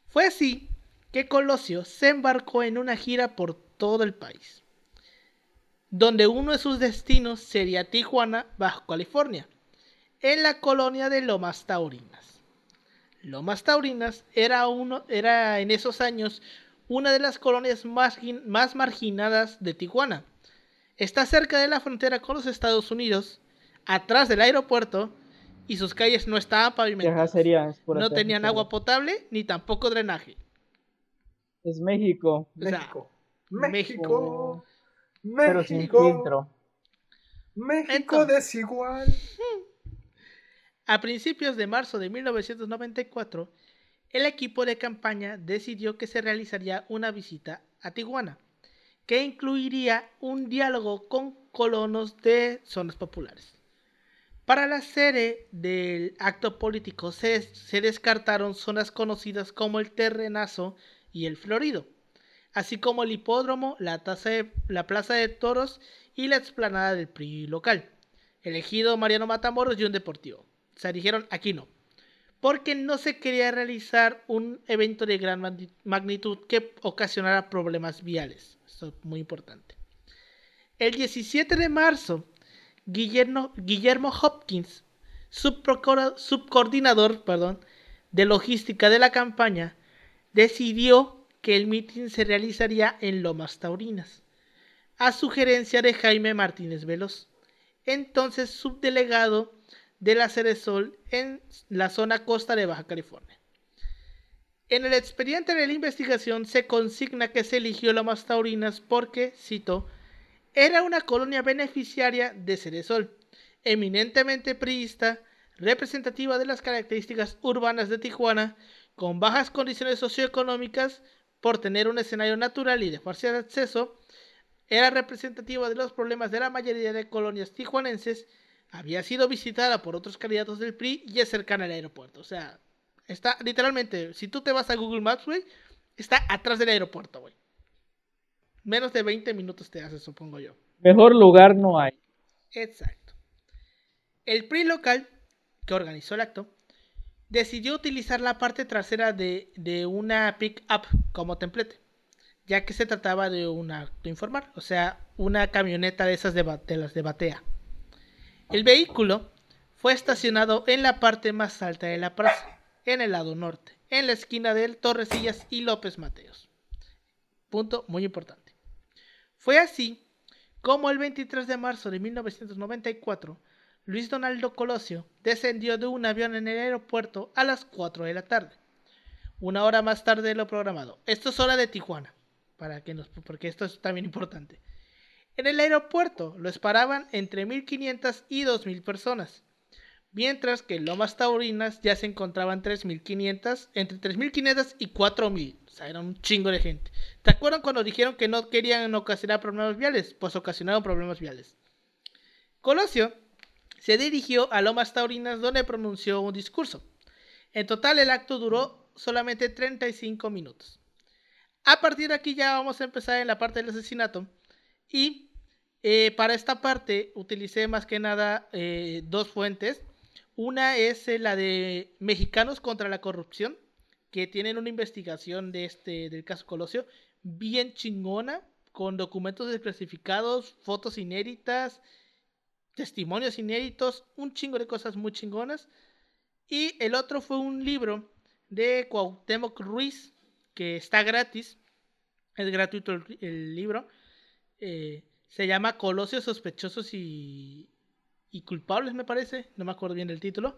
Fue así que Colosio se embarcó en una gira por todo el país, donde uno de sus destinos sería Tijuana, Baja California, en la colonia de Lomas Taurinas. Lomas Taurinas era, uno, era en esos años una de las colonias más, más marginadas de Tijuana. Está cerca de la frontera con los Estados Unidos, atrás del aeropuerto, y sus calles no estaban pavimentadas. No tenían agua potable ni tampoco drenaje. Es México, O sea, México. México. México. pero sin México. filtro. México Entonces- desigual. A principios de marzo de 1994, el equipo de campaña decidió que se realizaría una visita a Tijuana, que incluiría un diálogo con colonos de zonas populares. Para la sede del acto político se, descartaron zonas conocidas como el Terrenazo y el Florido, así como el hipódromo, la, la plaza de toros y la explanada del PRI local, elegido Mariano Matamoros y un deportivo. Sea, dijeron aquí no, porque no se quería realizar un evento de gran magni- magnitud que ocasionara problemas viales. Esto es muy importante. El 17 de marzo, Guillermo, Hopkins, subcoordinador perdón, de logística de la campaña, decidió que el mitin se realizaría en Lomas Taurinas, a sugerencia de Jaime Martínez Veloz, entonces subdelegado de la Ceresol en la zona costa de Baja California. En el expediente de la investigación se consigna que se eligió Lomas Taurinas porque, cito, era una colonia beneficiaria de Ceresol, eminentemente priista, representativa de las características urbanas de Tijuana, con bajas condiciones socioeconómicas por tener un escenario natural y de fácil acceso, era representativa de los problemas de la mayoría de colonias tijuanenses, había sido visitada por otros candidatos del PRI y es cercana al aeropuerto. O sea, está literalmente, si tú te vas a Google Maps, güey, está atrás del aeropuerto, güey. Menos de 20 minutos te hace, supongo yo. Mejor lugar no hay. Exacto. El PRI local, que organizó el acto, decidió utilizar la parte trasera de, de una pick-up como templete, ya que se trataba de un acto informal, o sea, una camioneta de esas de, de las de batea. El vehículo fue estacionado en la parte más alta de la plaza, en el lado norte, en la esquina del Torresillas y López Mateos. Punto muy importante. Fue así como el 23 de marzo de 1994, Luis Donaldo Colosio descendió de un avión en el aeropuerto a las 4 de la tarde, una hora más tarde de lo programado. Esto es hora de Tijuana, para que nos, porque esto es también importante. En el aeropuerto lo esperaban entre 1.500 y 2.000 personas, mientras que en Lomas Taurinas ya se encontraban 3.500, entre 3.500 y 4.000. O sea, era un chingo de gente. ¿Te acuerdan cuando dijeron que no querían ocasionar problemas viales? Pues ocasionaron problemas viales. Colosio se dirigió a Lomas Taurinas donde pronunció un discurso. En total el acto duró solamente 35 minutos. A partir de aquí ya vamos a empezar en la parte del asesinato y eh, para esta parte utilicé más que nada eh, dos fuentes. Una es eh, la de Mexicanos contra la Corrupción, que tienen una investigación de este, del caso Colosio bien chingona, con documentos desclasificados, fotos inéditas, testimonios inéditos, un chingo de cosas muy chingonas. Y el otro fue un libro de Cuauhtémoc Ruiz, que está gratis, es gratuito el, libro. Se llama Colosios sospechosos y, y culpables, me parece. No me acuerdo bien del título.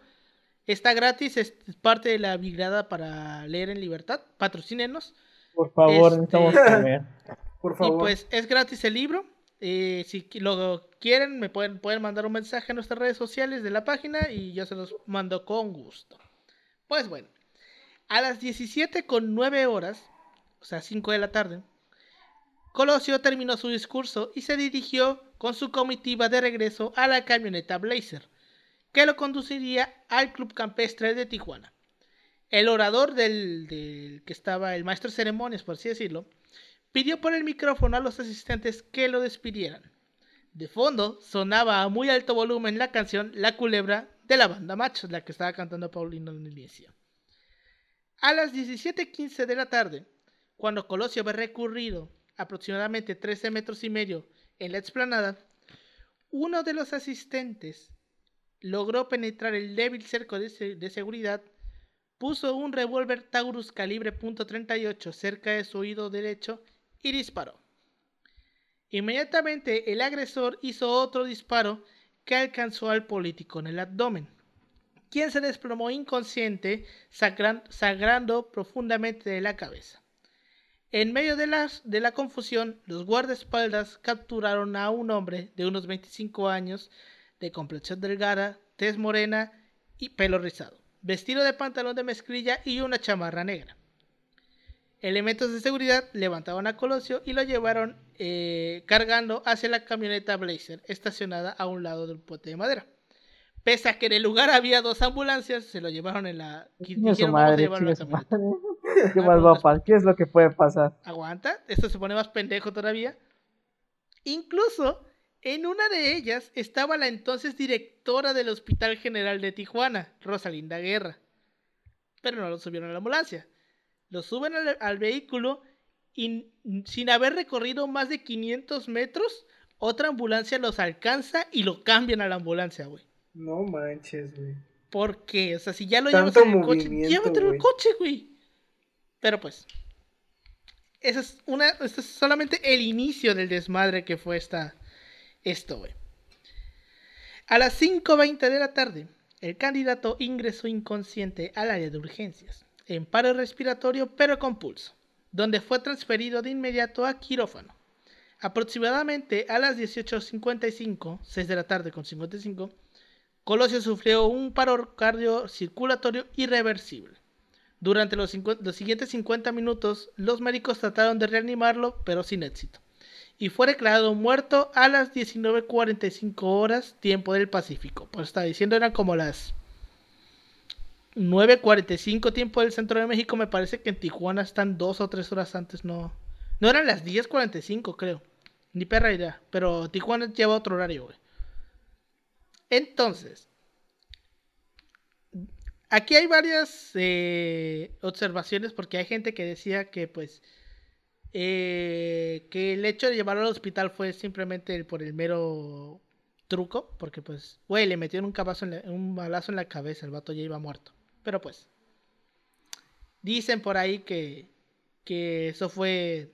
Está gratis, es parte de la brigada para leer en libertad. Patrocínenos. Por favor, este... necesitamos comer. Por favor. Y pues es gratis el libro. Eh, si lo quieren, me pueden, pueden mandar un mensaje a nuestras redes sociales de la página y yo se los mando con gusto. Pues bueno, a las 17 con 9 horas, o sea, 5 de la tarde, Colosio terminó su discurso y se dirigió con su comitiva de regreso a la camioneta Blazer, que lo conduciría al Club Campestre de Tijuana. El orador del, que estaba, el maestro de ceremonias, por así decirlo, pidió por el micrófono a los asistentes que lo despidieran. De fondo sonaba a muy alto volumen la canción La Culebra de la banda Machos, la que estaba cantando Paulino inicio. A las 17:15 de la tarde, cuando Colosio había recurrido aproximadamente 13 metros y medio en la explanada, uno de los asistentes logró penetrar el débil cerco de, seguridad, puso un revólver Taurus calibre .38 cerca de su oído derecho y disparó. Inmediatamente el agresor hizo otro disparo que alcanzó al político en el abdomen, quien se desplomó inconsciente, sangrando profundamente de la cabeza. En medio de, las, de la confusión, los guardaespaldas capturaron a un hombre de unos 25 años, de complexión delgada, tez morena y pelo rizado, vestido de pantalón de mezclilla y una chamarra negra. Elementos de seguridad levantaban a Colosio y lo llevaron eh, cargando hacia la camioneta Blazer, estacionada a un lado del puente de madera. Pese a que en el lugar había dos ambulancias, se lo llevaron en la. ¿Qué más va a pasar? ¿Qué es lo que puede pasar? Aguanta, esto se pone más pendejo todavía. Incluso en una de ellas estaba la entonces directora del Hospital General de Tijuana, Rosalinda Guerra. Pero no lo subieron a la ambulancia. Lo suben al, al vehículo y sin haber recorrido más de 500 metros, otra ambulancia los alcanza y lo cambian a la ambulancia, güey. No manches, güey. ¿Por qué? O sea, si ya lo llevas en el coche, llévatelo en el coche, güey. Pero pues, eso es una, esto es solamente el inicio del desmadre que fue esta, esto. A las 5.20 de la tarde, el candidato ingresó inconsciente al área de urgencias, en paro respiratorio pero con pulso, donde fue transferido de inmediato a quirófano. Aproximadamente a las 18.55, 6 de la tarde con 55, Colosio sufrió un paro cardiocirculatorio irreversible. Durante los, siguientes 50 minutos, los médicos trataron de reanimarlo, pero sin éxito. Y fue declarado muerto a las 19.45 horas, tiempo del Pacífico. Pues está diciendo, eran como las 9.45 tiempo del centro de México. Me parece que en Tijuana están dos o tres horas antes, no. No eran las 10.45, creo. Ni perra idea. Pero Tijuana lleva otro horario, güey. Entonces, aquí hay varias eh, observaciones porque hay gente que decía que pues eh, que el hecho de llevarlo al hospital fue simplemente por el mero truco, porque pues, güey, le metieron un, cabazo en la- balazo en la cabeza, el vato ya iba muerto. Pero pues, dicen por ahí que, que eso fue,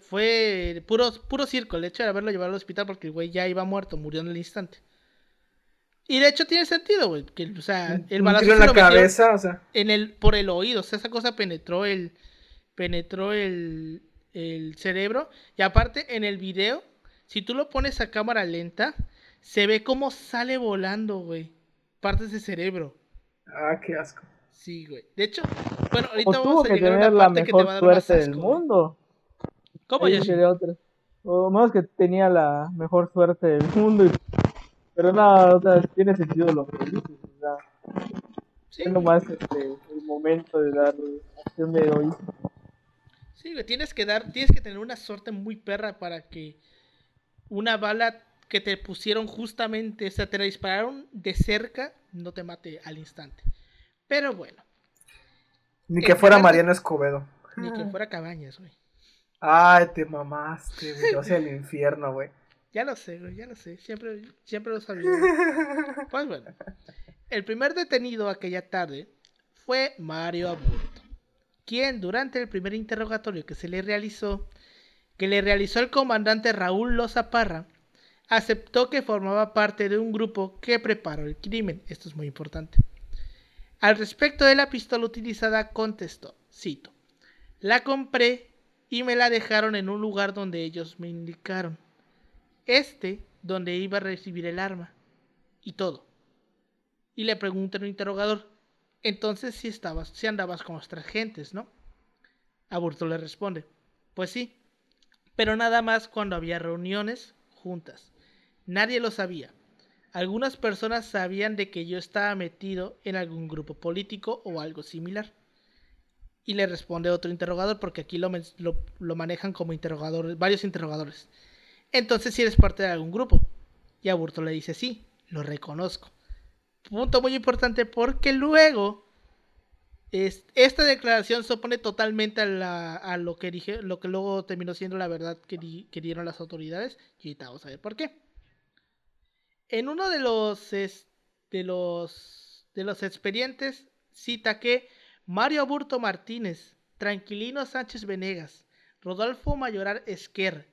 fue puro, puro circo, el hecho de haberlo llevado al hospital porque el güey ya iba muerto, murió en el instante. Y de hecho tiene sentido, güey, que, o sea, el balazo en la cabeza, o sea. en el por el oído, o sea, esa cosa penetró el penetró el, el cerebro y aparte en el video, si tú lo pones a cámara lenta, se ve cómo sale volando, güey, partes de cerebro. Ah, qué asco. Sí, güey. De hecho, bueno, ahorita O tuvo vamos a que llegar a tener una la parte que te mejor va a dar más suerte del asco, güey. mundo. ¿Cómo, Yoshi? O menos que tenía la mejor suerte del mundo. y- Pero nada, o sea, tiene sentido lo que dices. O sea, Sí, es nomás este, el momento de dar acción de heroísmo. Sí, güey, tienes que dar, tienes que tener una suerte muy perra para que una bala que te pusieron justamente, o sea, te la dispararon de cerca, no te mate al instante. Pero bueno, Ni que fuera Mariano Escobedo. ni que fuera cabañas, güey. Ay, te mamaste, güey. O sea, el infierno, güey. Ya lo sé, güey, ya lo sé, siempre, siempre lo sabía. Pues bueno, el primer detenido aquella tarde fue Mario Aburto, quien durante el primer interrogatorio que se le realizó, que le realizó el comandante Raúl Loza Parra, aceptó que formaba parte de un grupo que preparó el crimen. Esto es muy importante. Al respecto de la pistola utilizada, contestó, cito, la compré y me la dejaron en un lugar donde ellos me indicaron. Este, donde iba a recibir el arma. Y todo. Y le pregunta un interrogador, entonces si estabas, si andabas con otras gentes, ¿no? Aburto le responde, pues sí, pero nada más cuando había reuniones juntas. Nadie lo sabía. Algunas personas sabían de que yo estaba metido en algún grupo político o algo similar. Y le responde otro interrogador, porque aquí lo, lo- lo manejan como interrogadores, varios interrogadores. Entonces si eres parte de algún grupo. Y Aburto le dice, sí, lo reconozco. Punto muy importante porque luego es- esta declaración se opone totalmente a, a lo, que dije, lo que luego terminó siendo la verdad que, di- dieron las autoridades. Y ahorita vamos a ver por qué. En uno de los, de los, de los expedientes cita que Mario Aburto Martínez, Tranquilino Sánchez Venegas, Rodolfo Mayoral Esquer,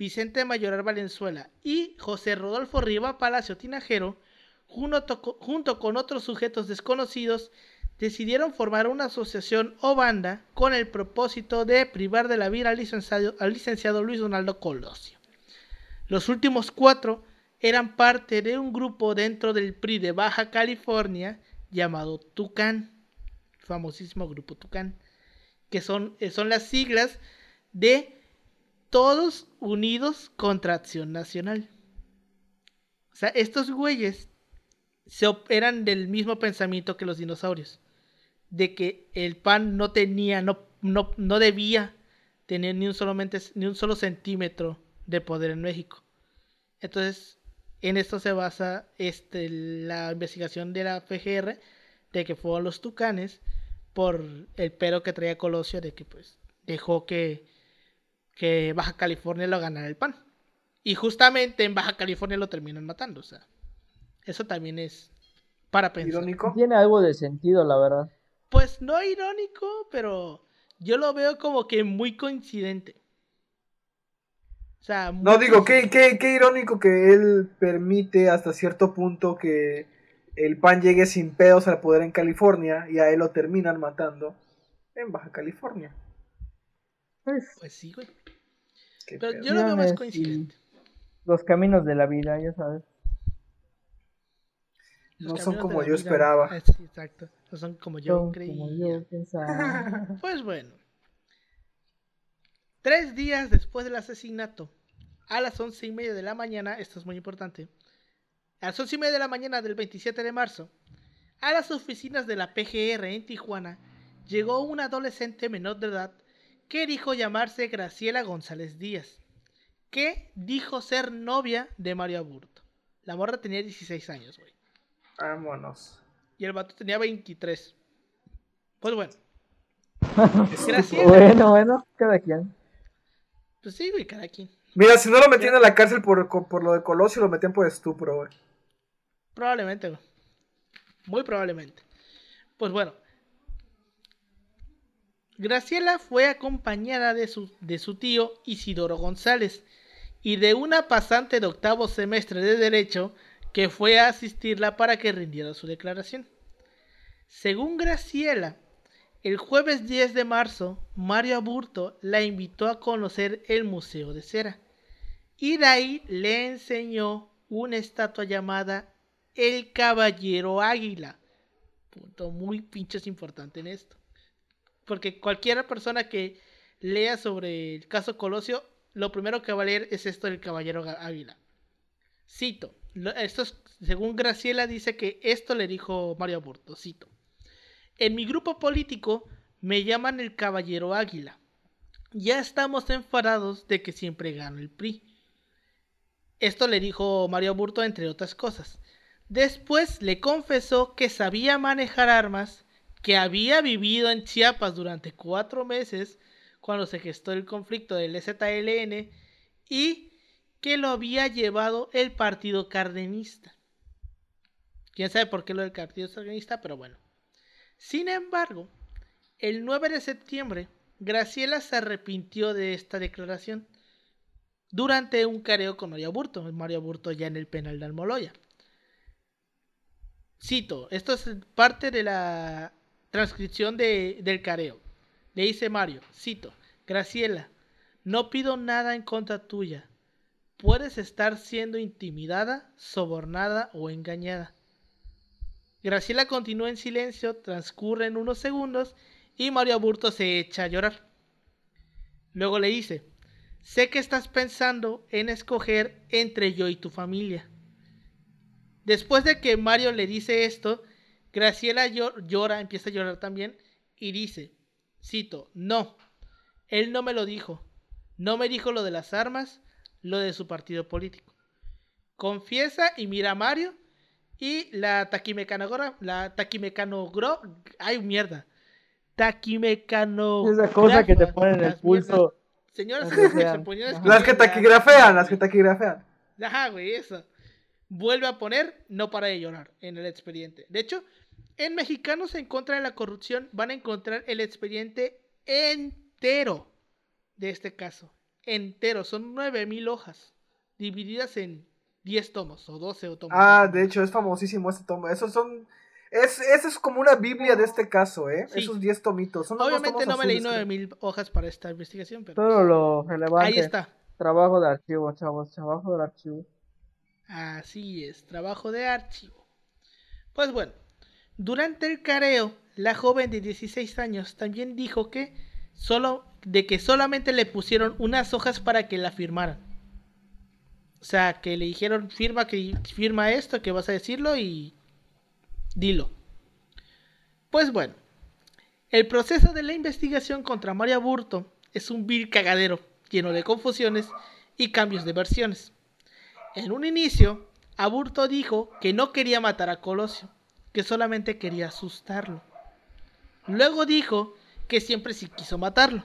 Vicente Mayoral Valenzuela y José Rodolfo Riva Palacio Tinajero, junto, co- junto con otros sujetos desconocidos, decidieron formar una asociación o banda con el propósito de privar de la vida al licenciado, al licenciado Luis Donaldo Colosio. Los últimos cuatro eran parte de un grupo dentro del PRI de Baja California llamado Tucán, famosísimo grupo Tucán, que son, eh, son las siglas de Todos Unidos contra Acción Nacional. O sea, estos güeyes se eran del mismo pensamiento que los dinosaurios, de que el PAN no tenía, no, no, no debía tener ni un, solamente, ni un solo centímetro de poder en México. Entonces, en esto se basa este, la investigación de la FGR de que fueron los tucanes por el pero que traía Colosio de que pues dejó que, que Baja California lo ganara el PAN. Y justamente en Baja California lo terminan matando. O sea, eso también es para pensar. Irónico. Tiene algo de sentido, la verdad. Pues no irónico, pero yo lo veo como que muy coincidente. O sea, No digo, qué, qué, qué irónico que él permite hasta cierto punto que el pan llegue sin pedos al poder en California y a él lo terminan matando en Baja California. Pues, Pues sí, güey. Qué Pero pedo. yo lo veo más coincidente. los caminos de la vida, ya sabes. Los No son como yo vida. esperaba. Sí, exacto. No son como yo Son creía. como yo pensaba. Pues bueno. Tres días después del asesinato, a las once y media de la mañana, esto es muy importante, a las once y media de la mañana del 27 de marzo, a las oficinas de la PGR en Tijuana, llegó una adolescente menor de edad que dijo llamarse Graciela González Díaz, que dijo ser novia de Mario Aburto. La morra tenía 16 años, güey. Vámonos. Y el vato tenía 23. Pues bueno. Graciela. Bueno, bueno, cada quien. Pues sí, güey, cada quien. Mira, si no lo metían en la cárcel por, por lo de Colosio, lo metían por estupro, güey. Probablemente, güey. Muy probablemente. Pues bueno. Graciela fue acompañada de su, tío Isidoro González y de una pasante de octavo semestre de Derecho que fue a asistirla para que rindiera su declaración. Según Graciela, el jueves 10 de marzo, Mario Aburto la invitó a conocer el Museo de Cera y de ahí le enseñó una estatua llamada El Caballero Águila. Punto muy pinches importante en esto. Porque cualquier persona que lea sobre el caso Colosio, lo primero que va a leer es esto del Caballero Águila. Cito. Esto según Graciela dice que esto le dijo Mario Aburto. Cito. En mi grupo político me llaman el Caballero Águila. Ya estamos enfadados de que siempre gano el PRI. Esto le dijo Mario Burto entre otras cosas. Después le confesó que sabía manejar armas, que había vivido en Chiapas durante cuatro meses cuando se gestó el conflicto del ZLN y que lo había llevado el partido cardenista. Quién sabe por qué lo del partido cardenista, pero bueno. Sin embargo, el 9 de septiembre, Graciela se arrepintió de esta declaración durante un careo con Mario Burto, Mario Burto ya en el penal de Almoloya. Cito, esto es parte de la transcripción del careo. Le dice Mario, cito, Graciela, no pido nada en contra tuya. Puedes estar siendo intimidada, sobornada o engañada. Graciela continúa en silencio, transcurren unos segundos y Mario Aburto se echa a llorar. Luego le dice, sé que estás pensando en escoger entre yo y tu familia. Después de que Mario le dice esto, Graciela llora, empieza a llorar también y dice, cito, no, él no me lo dijo, no me dijo lo de las armas, lo de su partido político. Confiesa y mira a Mario y la taquimecanogora, la taquimecanogro, ay mierda. Taquimecano. Esa cosa que te ponen en el pulso. Señoras, las que taquigrafean, las que taquigrafean. Ajá, güey, eso. Vuelve a poner, no para de llorar en el expediente. De hecho, en Mexicanos en contra de la corrupción van a encontrar el expediente entero de este caso. Entero, son 9000 hojas divididas en 10 tomos o 12 tomos. Ah, de hecho es famosísimo este tomo. Esos son es, eso es como una Biblia de este caso, ¿eh? Esos 10 tomitos. Son Obviamente no me leí 9000 hojas para esta investigación, pero. Todo lo relevante. Ahí está. Trabajo de archivo, chavos. Trabajo de archivo. Así es, trabajo de archivo. Pues bueno, durante el careo, la joven de 16 años también dijo que solo de que solamente le pusieron unas hojas para que la firmaran. O sea, que le dijeron, firma, que firma esto, que vas a decirlo y dilo. Pues bueno, el proceso de la investigación contra María Burto es un vil cagadero, lleno de confusiones y cambios de versiones. En un inicio, Aburto dijo que no quería matar a Colosio, que solamente quería asustarlo. Luego dijo que siempre sí quiso matarlo.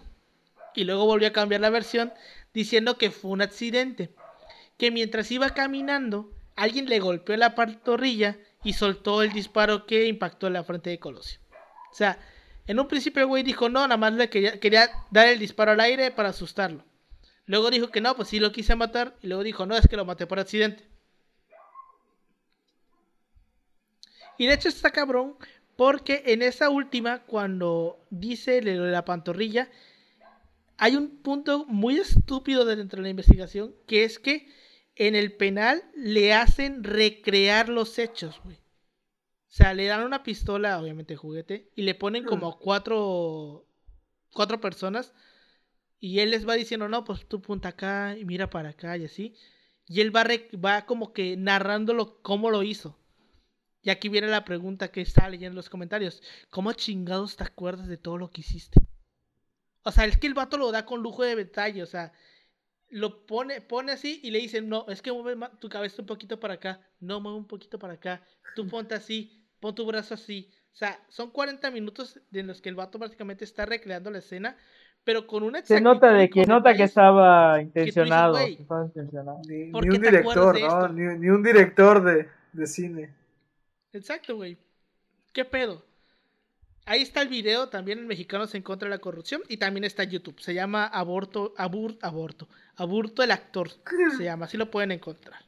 Y luego volvió a cambiar la versión diciendo que fue un accidente que mientras iba caminando, alguien le golpeó la pantorrilla y soltó el disparo que impactó en la frente de Colosio. O sea, en un principio el güey dijo no, nada más le quería, quería dar el disparo al aire para asustarlo. Luego dijo que no, pues sí lo quise matar. Y luego dijo, no, es que lo maté por accidente. Y de hecho está cabrón porque en esa última, cuando dice la pantorrilla, hay un punto muy estúpido dentro de la investigación, que es que en el penal le hacen recrear los hechos, güey. O sea, le dan una pistola, obviamente juguete, y le ponen como cuatro, cuatro personas, y él les va diciendo, no, pues tú punta acá y mira para acá y así. Y él va, va como que narrándolo cómo lo hizo. Y aquí viene la pregunta que está leyendo en los comentarios. ¿Cómo chingados te acuerdas de todo lo que hiciste? O sea, es que el vato lo da con lujo de detalle, o sea, lo pone, pone así y le dicen, no, es que mueve tu cabeza un poquito para acá, no, mueve un poquito para acá, tú ponte así, pon tu brazo así. O sea, son 40 minutos en los que el vato básicamente está recreando la escena, pero con una Se nota de que nota que estaba intencionado. Estaba. Ni, ni ¿Por qué un director, ¿no? Ni, ni un director de, de cine. Exacto, güey. ¿Qué pedo? Ahí está el video también en Mexicanos en contra de la corrupción y también está en YouTube. Se llama Aborto, Abur, Aborto, Aburto el actor. Se llama, así lo pueden encontrar.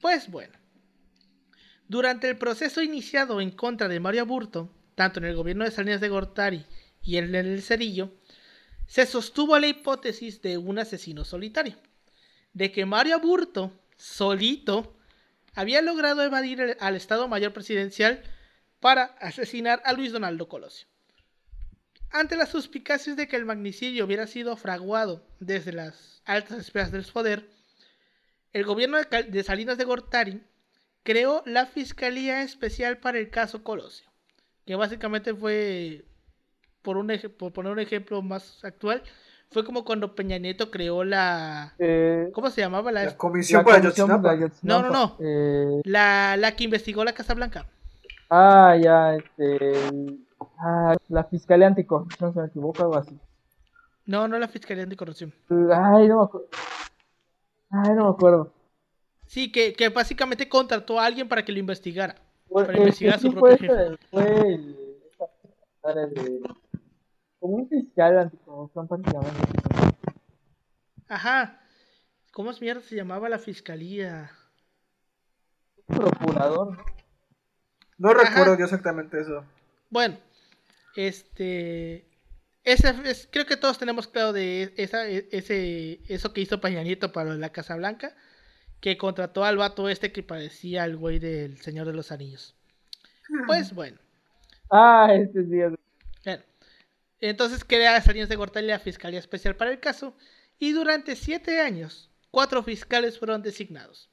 Pues bueno. Durante el proceso iniciado en contra de Mario Aburto, tanto en el gobierno de Salinas de Gortari y en el Cerillo, se sostuvo la hipótesis de un asesino solitario. De que Mario Aburto, solito, había logrado evadir al Estado Mayor Presidencial para asesinar a Luis Donaldo Colosio. Ante las suspicacias de que el magnicidio hubiera sido fraguado desde las altas esferas del poder, el gobierno de, Salinas de Gortari creó la Fiscalía Especial para el caso Colosio, que básicamente fue, por, un por poner un ejemplo más actual, fue como cuando Peña Nieto creó la... Eh, ¿Cómo se llamaba? La, La comisión la para comisión para Ayotzinapa. No, no, no. Eh, la, la que investigó la Casa Blanca. ah, ya, este. Ah, la Fiscalía Anticorrupción, si me equivoco, algo así. No, no la Fiscalía Anticorrupción. Ay, no me acuerdo. Ay, no me acuerdo. Sí, que, que básicamente contrató a alguien para que lo investigara. Fue- Para investigar a su sí fue, propio jefe. fue el. Como un fiscal anticorrupción, prácticamente. Ajá. ¿Cómo es mierda se llamaba la fiscalía? Procurador, ¿no? Recuerdo yo exactamente eso. Bueno, este. Ese es- creo que todos tenemos claro de esa, e- ese, eso que hizo Peña Nieto para la Casa Blanca. Que contrató al vato este que parecía el güey del Señor de los Anillos. Pues bueno. Ah, este sí entonces crea Salinas de Gortari la Fiscalía Especial para el caso y durante siete años cuatro fiscales fueron designados.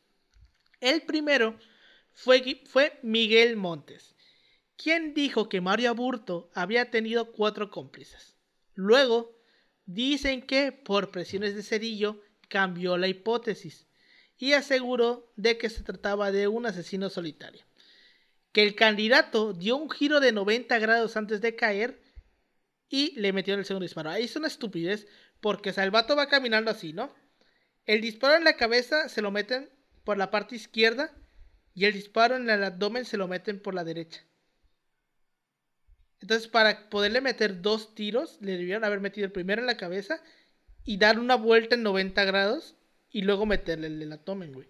El primero fue, fue Miguel Montes, quien dijo que Mario Aburto había tenido cuatro cómplices. Luego, dicen que por presiones de Cerillo cambió la hipótesis y aseguró de que se trataba de un asesino solitario que el candidato dio un giro de 90 grados antes de caer y le metió el segundo disparo. Ahí es una estupidez porque o sea, el vato va caminando así, ¿no? El disparo en la cabeza se lo meten por la parte izquierda y el disparo en el abdomen se lo meten por la derecha. Entonces, para poderle meter dos tiros, le debieron haber metido el primero en la cabeza y dar una vuelta en 90 grados y luego meterle el abdomen, güey.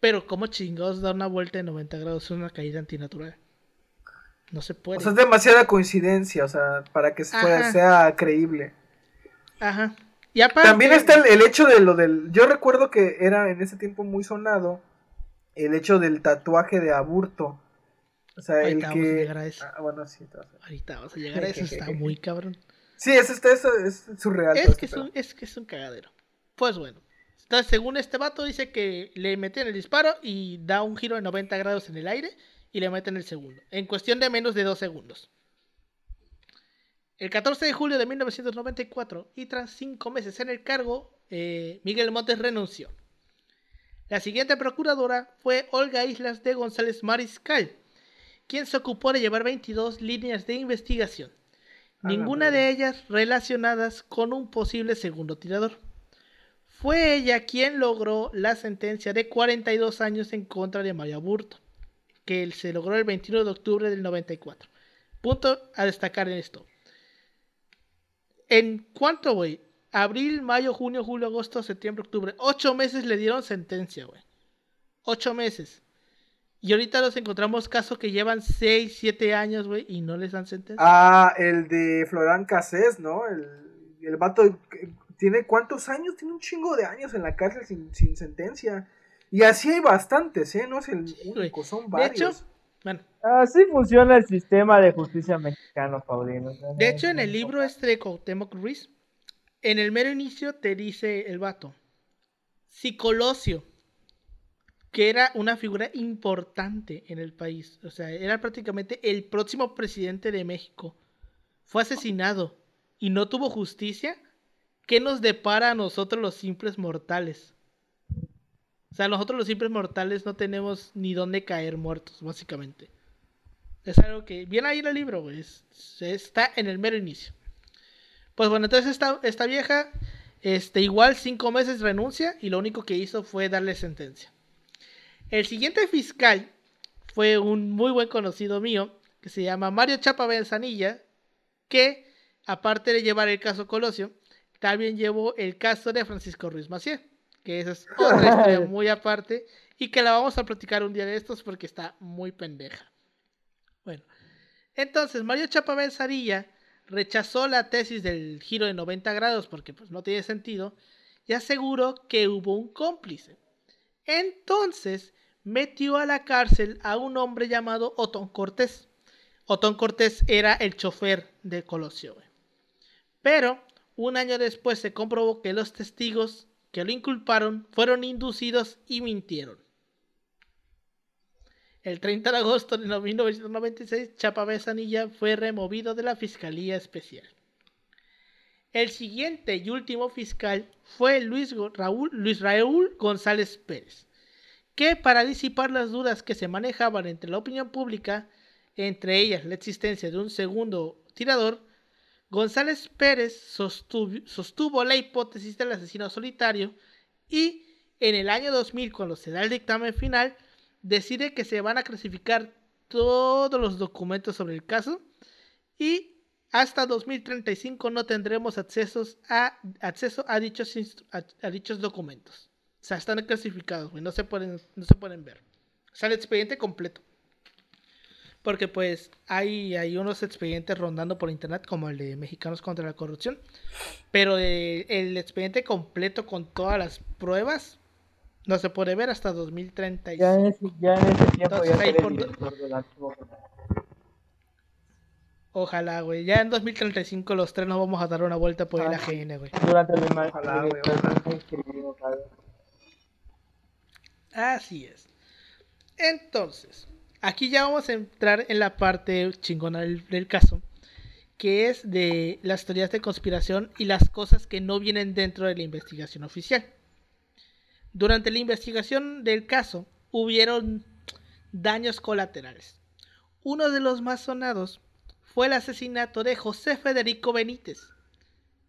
Pero, ¿cómo chingados dar una vuelta de 90 grados? Es una caída antinatural. No se puede. O sea, es demasiada coincidencia, o sea, para que fuera- sea creíble. Ajá. Y aparte, También está el, el hecho de lo del... Yo recuerdo que era en ese tiempo muy sonado el hecho del tatuaje de aburto. O sea, Ahorita el vamos a que... llegar a eso. Ah, bueno, sí. te vas a- Ahorita vamos a llegar a eso, está muy cabrón. Sí, es, este- eso es surreal. Es este que es, pedo. un, es que es un cagadero. Pues bueno. Entonces, según este vato, dice que le meten el disparo y da un giro de 90 grados en el aire y le meten el segundo. En cuestión de menos de dos segundos. El 14 de julio de 1994, y tras cinco meses en el cargo, eh, Miguel Montes renunció. La siguiente procuradora fue Olga Islas de González Mariscal, quien se ocupó de llevar 22 líneas de investigación, ninguna de ellas relacionadas con un posible segundo tirador. Fue ella quien logró la sentencia de 42 años en contra de Mario Aburto, que se logró el 21 de octubre del 94. Punto a destacar en esto. En cuánto, güey, abril, mayo, junio, julio, agosto, septiembre, octubre, ocho meses le dieron sentencia, güey. Ocho meses. Y ahorita nos encontramos casos que llevan 6, 7 años, güey, y no les dan sentencia. Ah, el de Florán Cassés, ¿no? El, el vato que- tiene cuántos años, tiene un chingo de años en la cárcel sin, sin sentencia. Y así hay bastantes, ¿eh? No es el único, son de varios. hecho, bueno, Así funciona el sistema de justicia mexicano, Paulino. de hecho en el libro este de Cuauhtémoc Ruiz, en el mero inicio te dice el vato, si Colosio, que era una figura importante en el país, o sea, era prácticamente el próximo presidente de México, fue asesinado y no tuvo justicia, ¿qué nos depara a nosotros los simples mortales? O sea, nosotros los simples mortales no tenemos ni dónde caer muertos, básicamente. Es algo que viene ahí en el libro, güey. está en el mero inicio. Pues bueno, entonces esta, esta vieja, este, igual cinco meses renuncia y lo único que hizo fue darle sentencia. El siguiente fiscal fue un muy buen conocido mío, que se llama Mario Chapa Benzanilla, que aparte de llevar el caso Colosio, también llevó el caso de Francisco Ruiz Macié, que esa es otra historia muy aparte y que la vamos a platicar un día de estos porque está muy pendeja. Bueno, entonces Mario Chapa Benzanilla rechazó la tesis del giro de 90 grados porque pues no tiene sentido y aseguró que hubo un cómplice. Entonces metió a la cárcel a un hombre llamado Otón Cortés. Otón Cortés era el chofer de Colosio. Pero un año después se comprobó que los testigos que lo inculparon fueron inducidos y mintieron. El 30 de agosto de 1996, Chapa Besanilla fue removido de la Fiscalía Especial. El siguiente y último fiscal fue Luis Raúl, Luis Raúl González Pérez, que para disipar las dudas que se manejaban entre la opinión pública, entre ellas la existencia de un segundo tirador, González Pérez sostuvo, la hipótesis del asesino solitario y en el año 2000, cuando se da el dictamen final, decide que se van a clasificar todos los documentos sobre el caso y hasta 2035 no tendremos acceso a dichos, documentos. O sea, están clasificados, no se pueden, no se pueden ver. O sea, el expediente completo. Porque pues hay, hay unos expedientes rondando por internet como el de Mexicanos contra la Corrupción. Pero el expediente completo con todas las pruebas no se puede ver hasta 2035. Ya en ese, ya en ese tiempo ya seré por... Ojalá, güey. Ya en 2035 los tres nos vamos a dar una vuelta por el AGN, güey. Durante el Ojalá, güey. Ojalá. Así es. Entonces, aquí ya vamos a entrar en la parte chingona del, caso, que es de las teorías de conspiración y las cosas que no vienen dentro de la investigación oficial. Durante la investigación del caso hubieron daños colaterales. Uno de los más sonados fue el asesinato de José Federico Benítez,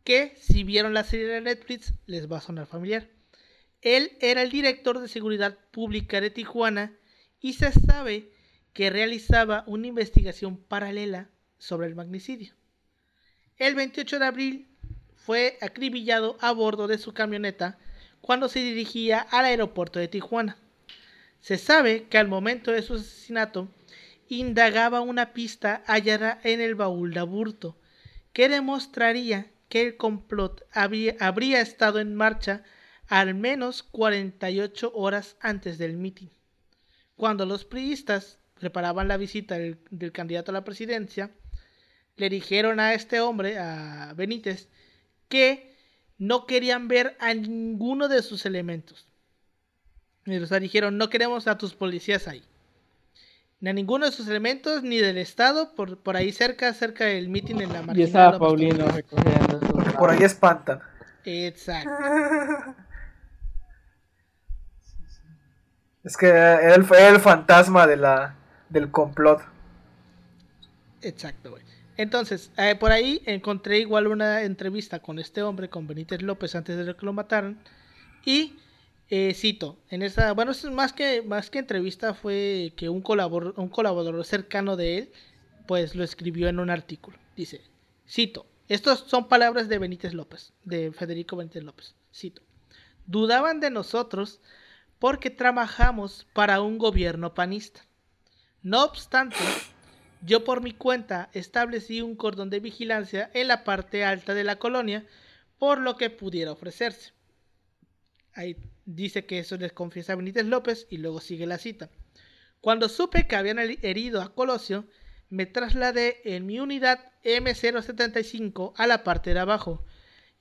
que si vieron la serie de Netflix les va a sonar familiar. Él era el director de seguridad pública de Tijuana y se sabe que realizaba una investigación paralela sobre el magnicidio. El 28 de abril fue acribillado a bordo de su camioneta cuando se dirigía al aeropuerto de Tijuana. Se sabe que al momento de su asesinato indagaba una pista hallada en el baúl de aburto que demostraría que el complot habría estado en marcha al menos 48 horas antes del mitin. Cuando los priistas preparaban la visita del, del, candidato a la presidencia, le dijeron a este hombre, a Benítez, que no querían ver a ninguno de sus elementos. Y, o sea, dijeron, no queremos a tus policías ahí. Ni a ninguno de sus elementos, ni del Estado, por, por ahí cerca, cerca del mitin en la marginal. Y estaba Paulino recogiendo Porque por ahí espantan. Exacto. es que él fue el fantasma de la, del complot. Exacto, güey. Entonces, eh, por ahí encontré igual una entrevista con este hombre, con Benítez López, antes de que lo mataran. Y eh, cito, en esa, bueno, es más que, más que entrevista fue que un colaborador, un colaborador cercano de él, pues lo escribió en un artículo. Dice, cito, estas son palabras de Benítez López, de Federico Benítez López. Cito, dudaban de nosotros porque trabajamos para un gobierno panista. No obstante, yo por mi cuenta establecí un cordón de vigilancia en la parte alta de la colonia por lo que pudiera ofrecerse. Ahí dice que eso les confiesa Benítez López y luego sigue la cita. Cuando supe que habían herido a Colosio, me trasladé en mi unidad M075 a la parte de abajo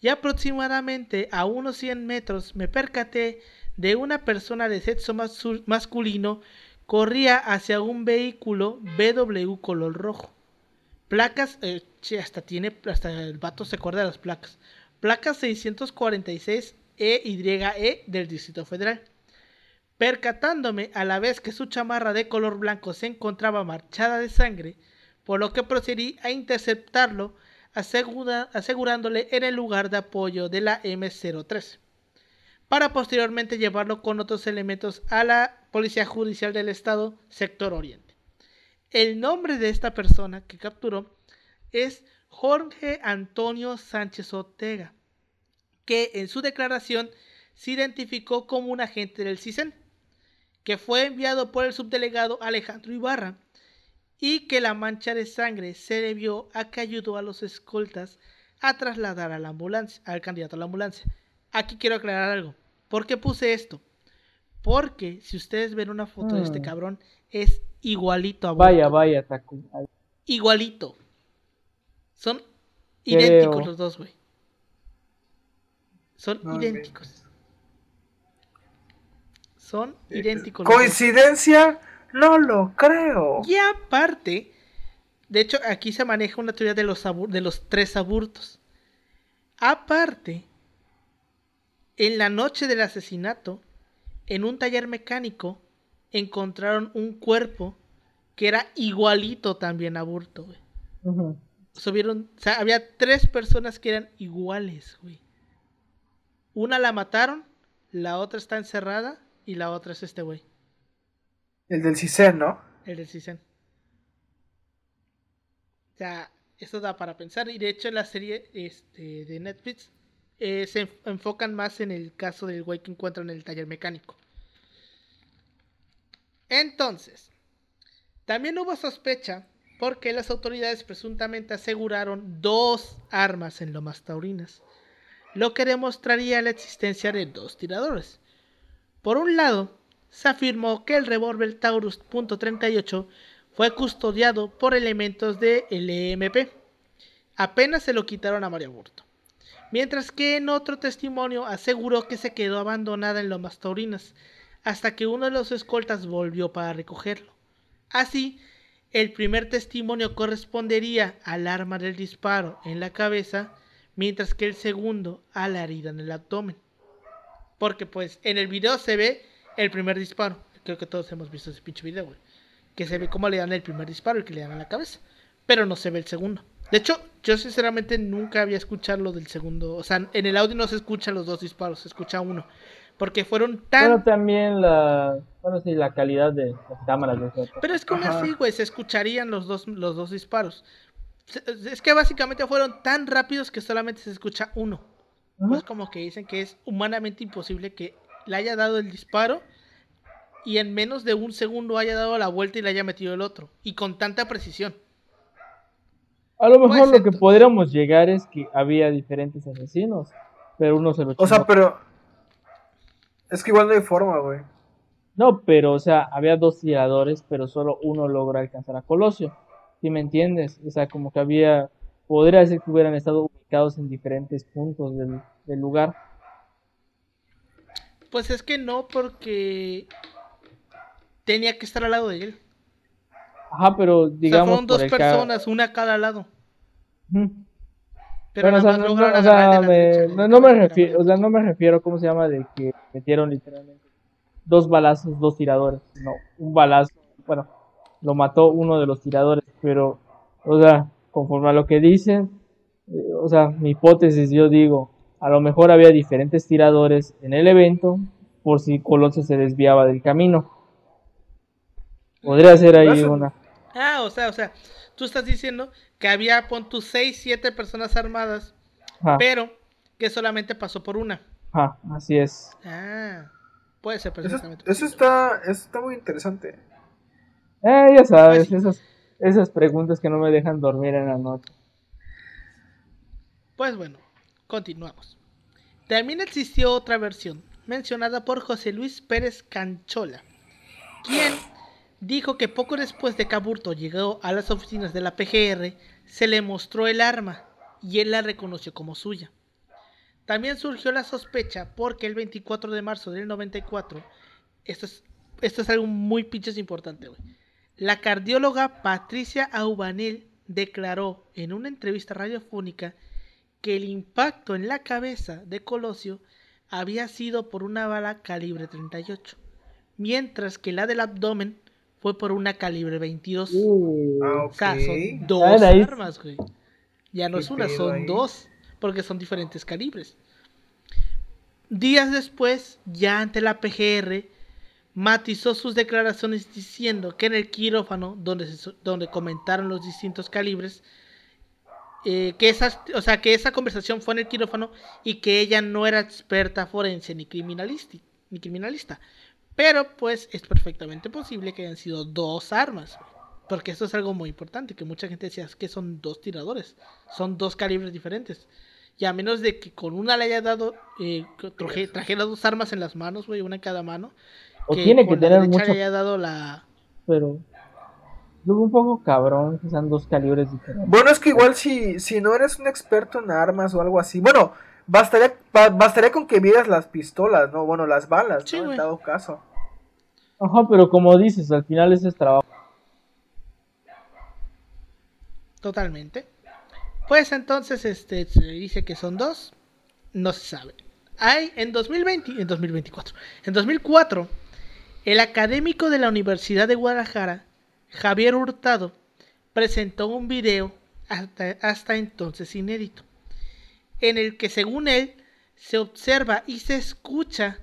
y aproximadamente a unos 100 metros me percaté de una persona de sexo masculino corría hacia un vehículo BW color rojo. Placas, eh, hasta tiene, hasta el vato se acuerda de las placas. Placas 646 EYE del Distrito Federal. Percatándome a la vez que su chamarra de color blanco se encontraba marchada de sangre, por lo que procedí a interceptarlo asegurándole en el lugar de apoyo de la M03, para posteriormente llevarlo con otros elementos a la Policía Judicial del Estado, Sector Oriente. El nombre de esta persona que capturó es Jorge Antonio Sánchez Ortega, que en su declaración se identificó como un agente del CISEN, que fue enviado por el subdelegado Alejandro Ibarra, y que la mancha de sangre se debió a que ayudó a los escoltas a trasladar a la ambulancia, al candidato a la ambulancia. Aquí quiero aclarar algo. ¿Por qué puse esto? Porque si ustedes ven una foto de este Hmm. cabrón, es igualito a Vaya, Burto. vaya, Taku. Ay, Igualito. Son Creo. idénticos los dos, güey. Son idénticos. Son Eh, idénticos. los dos. ¿Coincidencia? No lo creo. Y aparte, de hecho, aquí se maneja una teoría de los, de los tres aburtos. Aparte, en la noche del asesinato, en un taller mecánico, encontraron un cuerpo que era igualito también a Burto, güey. o sea, había tres personas que eran iguales, güey. Una la mataron, la otra está encerrada y la otra es este güey, El del CISEN, ¿no? el del CISEN. O sea, eso da para pensar. Y de hecho en la serie este, de Netflix eh, se enf- enfocan más en el caso del güey que encuentran en el taller mecánico. Entonces, también hubo sospecha porque las autoridades presuntamente aseguraron dos armas en Lomas Taurinas, lo que demostraría la existencia de dos tiradores. Por un lado, se afirmó que el revólver Taurus .38 fue custodiado por elementos de LMP. Apenas se lo quitaron a María Burto. Mientras que en otro testimonio aseguró que se quedó abandonada en Lomas Taurinas hasta que uno de los escoltas volvió para recogerlo. Así, el primer testimonio correspondería al arma del disparo en la cabeza, mientras que el segundo a la herida en el abdomen. Porque pues en el video se ve el primer disparo. Creo que todos hemos visto ese pinche video, güey. Que se ve cómo le dan el primer disparo y que le dan a la cabeza. Pero no se ve el segundo. De hecho, yo sinceramente nunca había escuchado lo del segundo. O sea, en el audio no se escuchan los dos disparos, se escucha uno. Porque fueron tan... Bueno, también la, bueno, sí, la calidad de las cámaras. de. Pero es que aún así, güey, se escucharían los dos, los dos disparos. Es que básicamente fueron tan rápidos que solamente se escucha uno. Ujú. Pues como que dicen que es humanamente imposible que le haya dado el disparo y en menos de un segundo haya dado la vuelta y le haya metido el otro. Y con tanta precisión. A lo mejor Pues, lo que podríamos llegar es que había diferentes asesinos, pero uno se lo O sea, chingó. pero. Es que igual no hay forma, güey. No, pero, o sea, había dos tiradores, pero solo uno logró alcanzar a Colosio. ¿Sí me entiendes? O sea, como que había. Podría ser que hubieran estado ubicados en diferentes puntos del, del lugar. Pues es que no, porque tenía que estar al lado de él. Ajá, pero O sea, digamos. fueron dos por personas, una a cada lado. Pero Bueno, o sea, nada más no, o sea, me- no, no refiero, o sea, no me refiero, ¿cómo se llama? De que metieron literalmente dos balazos, dos tiradores. No, un balazo, bueno, lo mató uno de los tiradores, pero, o sea, conforme a lo que dicen, eh, o sea, mi hipótesis, yo digo, a lo mejor había diferentes tiradores en el evento, por si Colosio se desviaba del camino. Podría ser ahí una. Ah, o sea, o sea, tú estás diciendo que había, pon tus 6, 7 personas armadas, Ajá, pero que solamente pasó por una. ajá, así es. Ah, puede ser perfectamente. eso está, eso está muy interesante. Eh, ya sabes, Pues esas, esas preguntas que no me dejan dormir en la noche. Pues bueno, continuamos. También existió otra versión, mencionada por José Luis Pérez Canchola, quien dijo que poco después de que Aburto llegó a las oficinas de la PGR, se le mostró el arma y él la reconoció como suya. También surgió la sospecha porque el 24 de marzo del 94, esto es, esto es algo muy pinches importante, güey. La cardióloga Patricia Aubanel declaró en una entrevista radiofónica que el impacto en la cabeza de Colosio había sido por una bala calibre 38, mientras que la del abdomen fue por una calibre 22. Ah, O sea, ok. son dos Ah, armas, güey. Ya no ¿Qué es una, son ahí? dos, porque son diferentes calibres. Días después, ya ante la PGR, matizó sus declaraciones diciendo que en el quirófano, donde, se donde comentaron los distintos calibres, eh, que, esa, o sea, que esa conversación fue en el quirófano y que ella no era experta forense ni criminalista, ni criminalista. Pero pues es perfectamente posible que hayan sido dos armas. Porque esto es algo muy importante, que mucha gente decía "Es que son dos tiradores, son dos calibres diferentes. Y a menos de que con una le haya dado, eh, traje- trajera dos armas en las manos, güey, una en cada mano. O tiene que tener mucho, le haya dado la... pero... Yo un poco cabrón que sean dos calibres diferentes. Bueno, es que igual si, si no eres un experto en armas o algo así, bueno, bastaría, ba- bastaría con que vieras las pistolas, ¿no? Bueno, las balas, Sí, ¿no? En dado caso. Ajá, pero como dices, al final ese es trabajo. Totalmente. Pues entonces este se dice que son dos. No se sabe. Hay en 2020, en 2024, en 2004, el académico de la Universidad de Guadalajara, Javier Hurtado, presentó un video hasta, hasta entonces inédito, en el que según él se observa y se escucha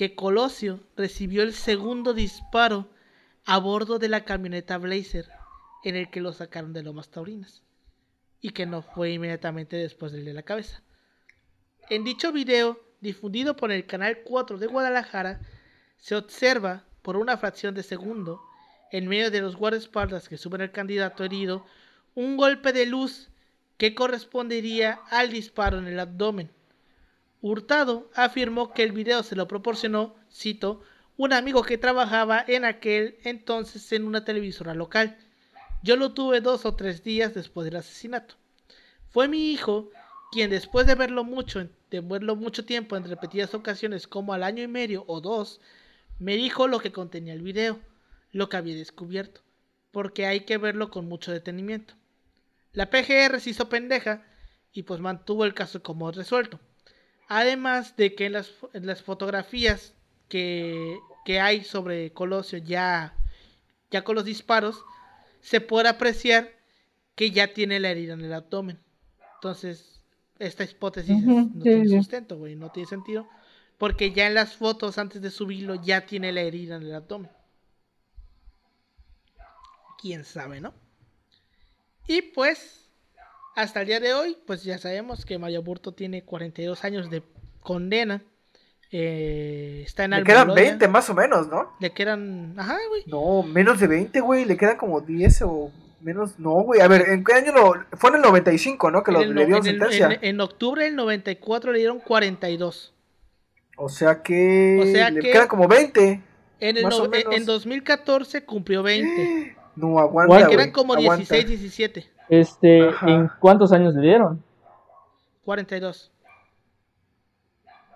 que Colosio recibió el segundo disparo a bordo de la camioneta Blazer en el que lo sacaron de Lomas Taurinas y que no fue inmediatamente después del de la cabeza. En dicho video, difundido por el canal 4 de Guadalajara, se observa por una fracción de segundo, en medio de los guardaespaldas que suben al candidato herido, un golpe de luz que correspondería al disparo en el abdomen. Hurtado afirmó que el video se lo proporcionó, cito, un amigo que trabajaba en aquel entonces en una televisora local. Yo lo tuve dos o tres días después del asesinato. Fue mi hijo quien después de verlo mucho, de verlo mucho tiempo en repetidas ocasiones, como al año y medio o dos, me dijo lo que contenía el video, lo que había descubierto, porque hay que verlo con mucho detenimiento. La PGR se hizo pendeja y pues mantuvo el caso como resuelto. Además de que en las, las fotografías que, que hay sobre Colosio ya, ya con los disparos, se puede apreciar que ya tiene la herida en el abdomen. Entonces, esta hipótesis no sí, tiene sustento, güey, no tiene sentido. Porque ya en las fotos antes de subirlo ya tiene la herida en el abdomen. Quién sabe, ¿no? Y pues, hasta el día de hoy, pues ya sabemos que Mario Burto tiene 42 años de condena. Eh, está en Le quedan Almoloya. 20 más o menos, ¿no? Le quedan. Ajá, güey. No, menos de 20, güey. Le quedan como 10 o menos. No, güey. A ver, ¿en qué año lo.? Fue en el 95, ¿no? Que lo, el le dieron en el- sentencia. en- en octubre del 94 le dieron 42. O sea que. O sea le que- quedan como 20. En, el Más no- o menos. en 2014 cumplió 20. No, aguanta. ¿Cuánto? Que güey, eran como aguanta. 16, 17. Este, Ajá. ¿en cuántos años le dieron? 42.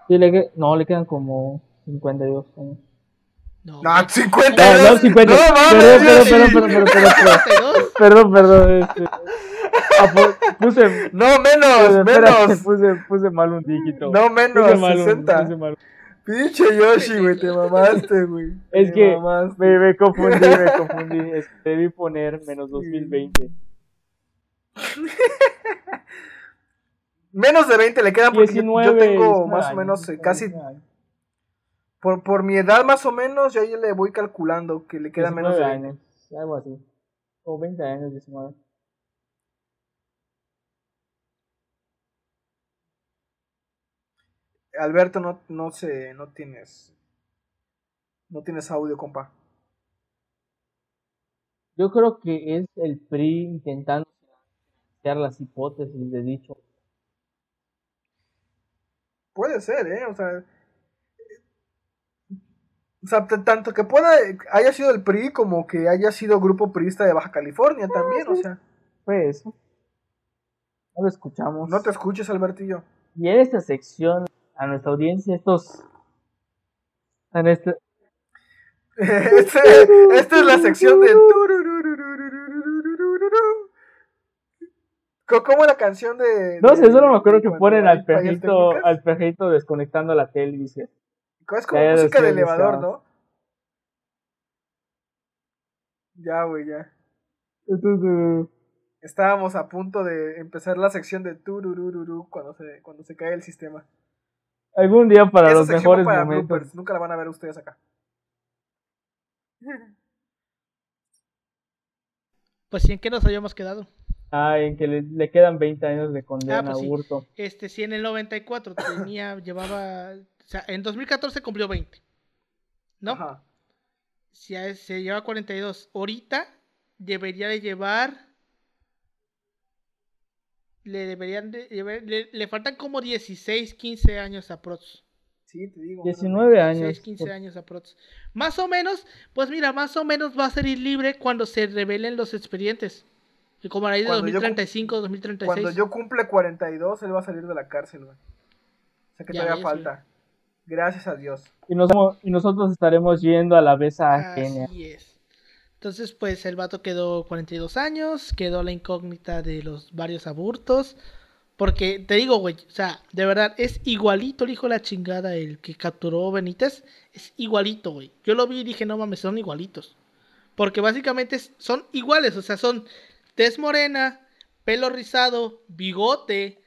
Sí, le no, le quedan como 52 años. No. No, güey. 50. No, no, 50. No, mames, Perdón, perdón, perdón, perdón, perdón, perdón, 42. perdón, perdón, este, ah, pu- puse, No, menos, espérate, menos. puse, puse mal un dígito. No, menos, Puse mal un- 60. puse mal un- Pinche Yoshi, güey, te mamaste, güey. Es Te que mamaste. me, me confundí, me confundí. Es que debí poner menos 2020. Menos de 20 le quedan porque yo- 19, yo tengo 19 más o menos eh, 19 casi por, por mi edad más o menos yo ahí le voy calculando que le quedan menos de 19 20. años, algo así. O 20 años, 19. Alberto no no sé, no tienes no tienes audio, compa. Yo creo que es el PRI intentando las hipótesis de dicho. Puede ser, eh, o sea, o sea, tanto que pueda haya sido el PRI como que haya sido grupo priista de Baja California también, o sea, Fue eso. No lo escuchamos. no te escuches, Albertillo. Y en esta sección, a nuestra audiencia, estos. En este, Este- esta es la sección de Co- ¿Cómo la canción de no sé, solo me acuerdo que ponen al perrito, al perrito desconectando la tele y dice. Es como música de elevador. ¿no? Ya, güey, ya. Estábamos a punto de empezar la sección de tururururu cuando se, cuando se cae el sistema. Algún día para Esa los mejores para momentos. bloopers, Nunca la van a ver ustedes acá. Pues sí, ¿en qué nos habíamos quedado? Ah, en que le, le quedan 20 años de condena Ah, pues a sí. Burto. Este, si en el 94 tenía, llevaba, o sea, en 2014 cumplió 20. ¿No? Ajá. Si a- se lleva 42. Ahorita debería de llevar. Le deberían de llevar- le, le faltan como 16, 15 años a Prots. Sí, te digo. 19 años. 16, 15 por- años a Prots. Más o menos, pues mira, más o menos va a salir libre cuando se revelen los expedientes. Y como a raíz de Cuando yo cum- 2035, 2036. Cuando yo cumple 42, él va a salir de la cárcel, güey. O sea que Ya todavía ves, falta. Gracias a Dios. Y, nos- y nosotros estaremos yendo a la besa ajena. Así es. Entonces, pues el vato quedó 42 años, quedó la incógnita de los varios abortos. Porque te digo, güey, o sea, de verdad, es igualito el hijo de la chingada, el que capturó Benítez. Es igualito, güey. Yo lo vi y dije, no mames, son igualitos. Porque básicamente son iguales, o sea, son tez morena, pelo rizado, bigote.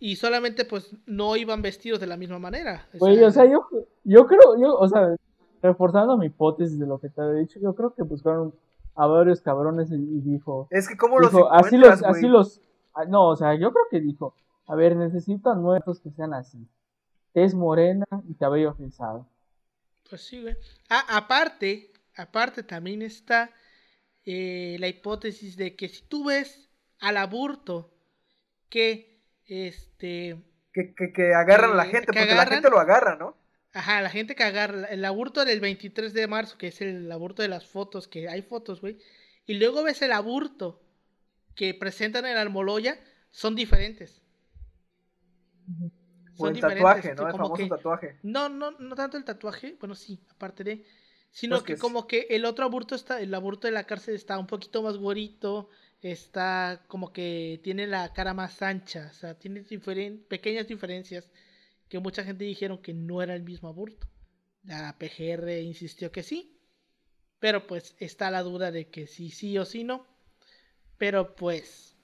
Y solamente, pues, no iban vestidos de la misma manera. O Güey, o sea, yo, yo creo, yo, o sea, reforzando mi hipótesis de lo que te había dicho, yo creo que buscaron a varios cabrones y, y dijo, Es que cómo los dijo, así los, así los, ah, no, o sea, yo creo que dijo, a ver, necesito nuevos que sean así, tez morena y cabello rizado. Pues sí, güey. Ah, aparte, aparte también está eh, la hipótesis de que si tú ves al aburto que este Que, que, que agarran a la gente, que porque la gente lo agarra, ¿no? Ajá, la gente que agarra el aburto del 23 de marzo, que es el aburto de las fotos, que hay fotos, güey. Y luego ves el aburto que presentan en Almoloya, son diferentes. O Son el tatuaje, diferentes, ¿no? El famoso que- tatuaje. No, no, no tanto el tatuaje, bueno, sí, aparte de. Sino Pues que, como que el otro aburto está, el aburto de la cárcel está un poquito más güerito, está como que tiene la cara más ancha, o sea, tiene diferen- pequeñas diferencias que mucha gente dijeron que no era el mismo aburto. La PGR insistió que sí, pero pues está la duda de que sí, sí o sí no. Pero pues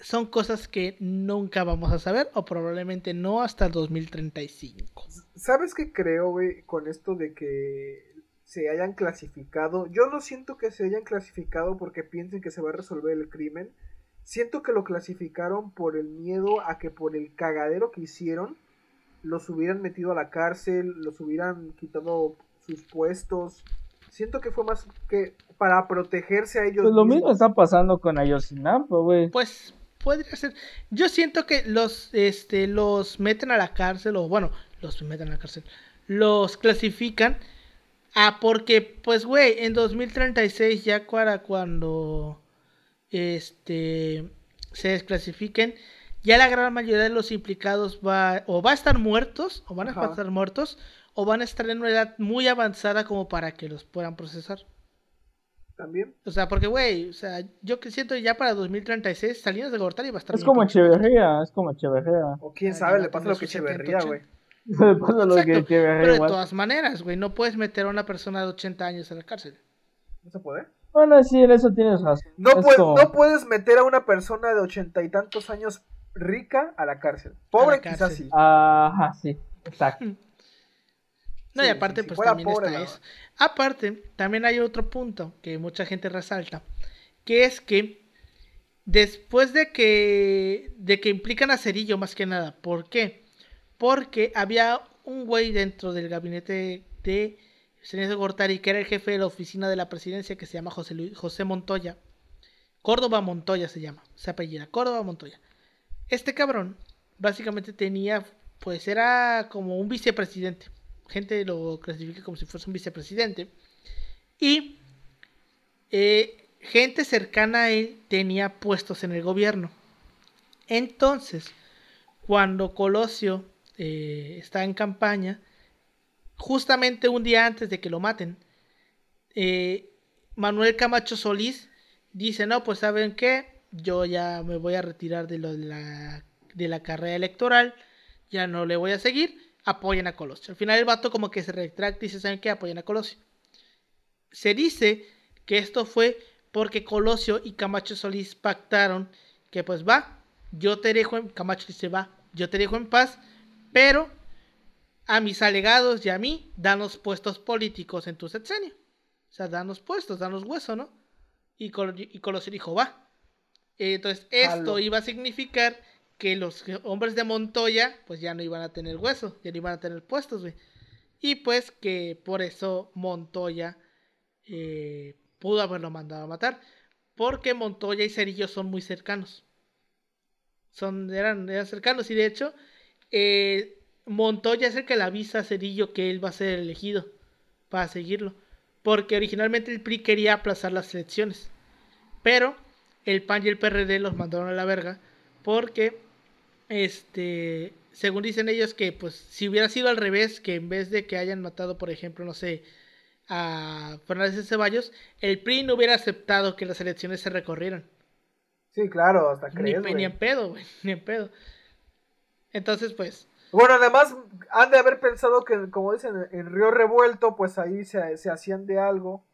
son cosas que nunca vamos a saber o probablemente no hasta el 2035. ¿Sabes qué creo, güey, con esto de que se hayan clasificado? Yo no siento que se hayan clasificado porque piensen que se va a resolver el crimen. Siento que lo clasificaron por el miedo a que por el cagadero que hicieron los hubieran metido a la cárcel, los hubieran quitado sus puestos. Siento que fue más que para protegerse a ellos Pues lo mismo está pasando con Ayotzinapa, güey. Pues podría ser. Yo siento que los, este, los meten a la cárcel, o bueno, los meten a la cárcel, los clasifican. Ah, porque, pues, güey, en 2036 ya para cuando, este, se desclasifiquen, ya la gran mayoría de los implicados va, o va a estar muertos, o van a Ajá. estar muertos, o van a estar en una edad muy avanzada como para que los puedan procesar. También. O sea, porque, güey, o sea, yo que siento ya para 2036, Salinas de Gortari va a estar Es como. Echeverría, es como Echeverría. O quién sabe, le pasa lo que sus 70, Echeverría, 80. güey. Pasa lo que Pero de igual. todas maneras, güey, no puedes meter a una persona de 80 años a la cárcel. ¿No se puede? Bueno, sí, en eso tienes razón. No, Es puedes, como- no puedes meter a una persona de ochenta y tantos años rica a la cárcel. Pobre quizás sí. Ajá, sí, exacto. No, y aparte, si pues también pobre, está eso. Aparte, también hay otro punto que mucha gente resalta, que es que después de que de que implican a Cerillo más que nada, ¿por qué? Porque había un güey dentro del gabinete de de Gortari que era el jefe de la oficina de la presidencia que se llama José Luis, José Montoya. Córdoba Montoya se llama, se apellida Córdoba Montoya. Este cabrón básicamente tenía, pues era como un vicepresidente. Gente lo clasifica como si fuese un vicepresidente. Y eh, gente cercana a él tenía puestos en el gobierno. Entonces, cuando Colosio eh, está en campaña, justamente un día antes de que lo maten, eh, Manuel Camacho Solís dice, no, pues saben qué, yo ya me voy a retirar de, la, de la carrera electoral, ya no le voy a seguir, apoyen a Colosio. Al final el vato como que se retracta y dice, ¿saben qué? Apoyen a Colosio. Se dice que esto fue porque Colosio y Camacho Solís pactaron que pues va, yo te dejo en, Camacho dice va, yo te dejo en paz, pero a mis alegados y a mí, danos puestos políticos en tu sexenio. O sea, danos puestos, danos hueso, ¿no? Y, Colosio dijo, va. Entonces, esto iba a significar que los hombres de Montoya, pues ya no iban a tener hueso, ya no iban a tener puestos, güey. Y pues que por eso Montoya eh, pudo haberlo mandado a matar. Porque Montoya y Cerillo son muy cercanos. Son, eran, eran cercanos y de hecho, eh, Montoya es el que le avisa a Cerillo que él va a ser elegido para seguirlo. Porque originalmente el PRI quería aplazar las elecciones. Pero el PAN y el PRD los mandaron a la verga. Porque, este, según dicen ellos, que pues si hubiera sido al revés, que en vez de que hayan matado, por ejemplo, no sé, a Fernández de Ceballos, el PRI no hubiera aceptado que las elecciones se recorrieran. Sí, claro, hasta crees, ni, ni en pedo, güey, ni en pedo. Entonces, pues, bueno, además han de haber pensado que, como dicen, en Río Revuelto, pues ahí se, se hacían de algo.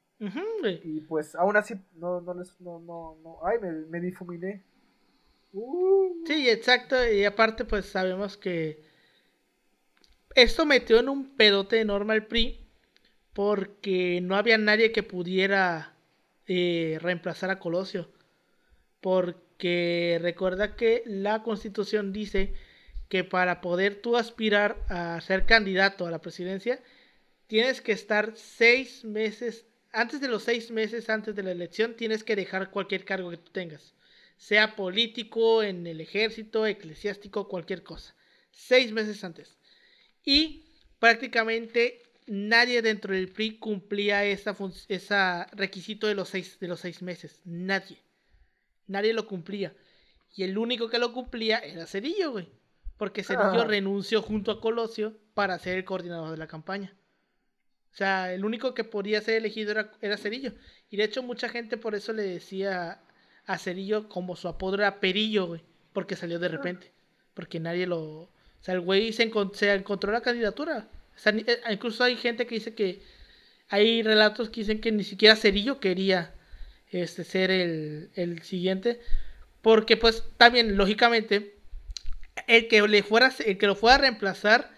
y pues aún así, no, no les, no, no, no, ay, me, me difuminé. Uh. Sí, exacto, y aparte pues sabemos que esto metió en un pedote enorme al PRI porque no había nadie que pudiera eh, reemplazar a Colosio. Porque recuerda que la constitución dice que para poder tú aspirar a ser candidato a la presidencia, tienes que estar seis meses, antes de los seis meses antes de la elección, tienes que dejar cualquier cargo que tú tengas, sea político, en el ejército, eclesiástico, cualquier cosa. Seis meses antes. Y prácticamente nadie dentro del PRI cumplía esa, esa requisito de los, seis, de los seis meses. Nadie. Nadie lo cumplía. Y el único que lo cumplía era Cerillo, güey porque Cerillo renunció junto a Colosio para ser el coordinador de la campaña. O sea, el único que podía ser elegido era, era Cerillo. Y de hecho, mucha gente por eso le decía a Cerillo como su apodo era Perillo, güey. Porque salió de repente. Porque nadie lo. O sea, el güey se, encontró la candidatura. O sea, eh, incluso hay gente que dice que. Hay relatos que dicen que ni siquiera Cerillo quería este, ser el, el siguiente. Porque, pues, también, lógicamente, el que le fuera, el que lo fuera a reemplazar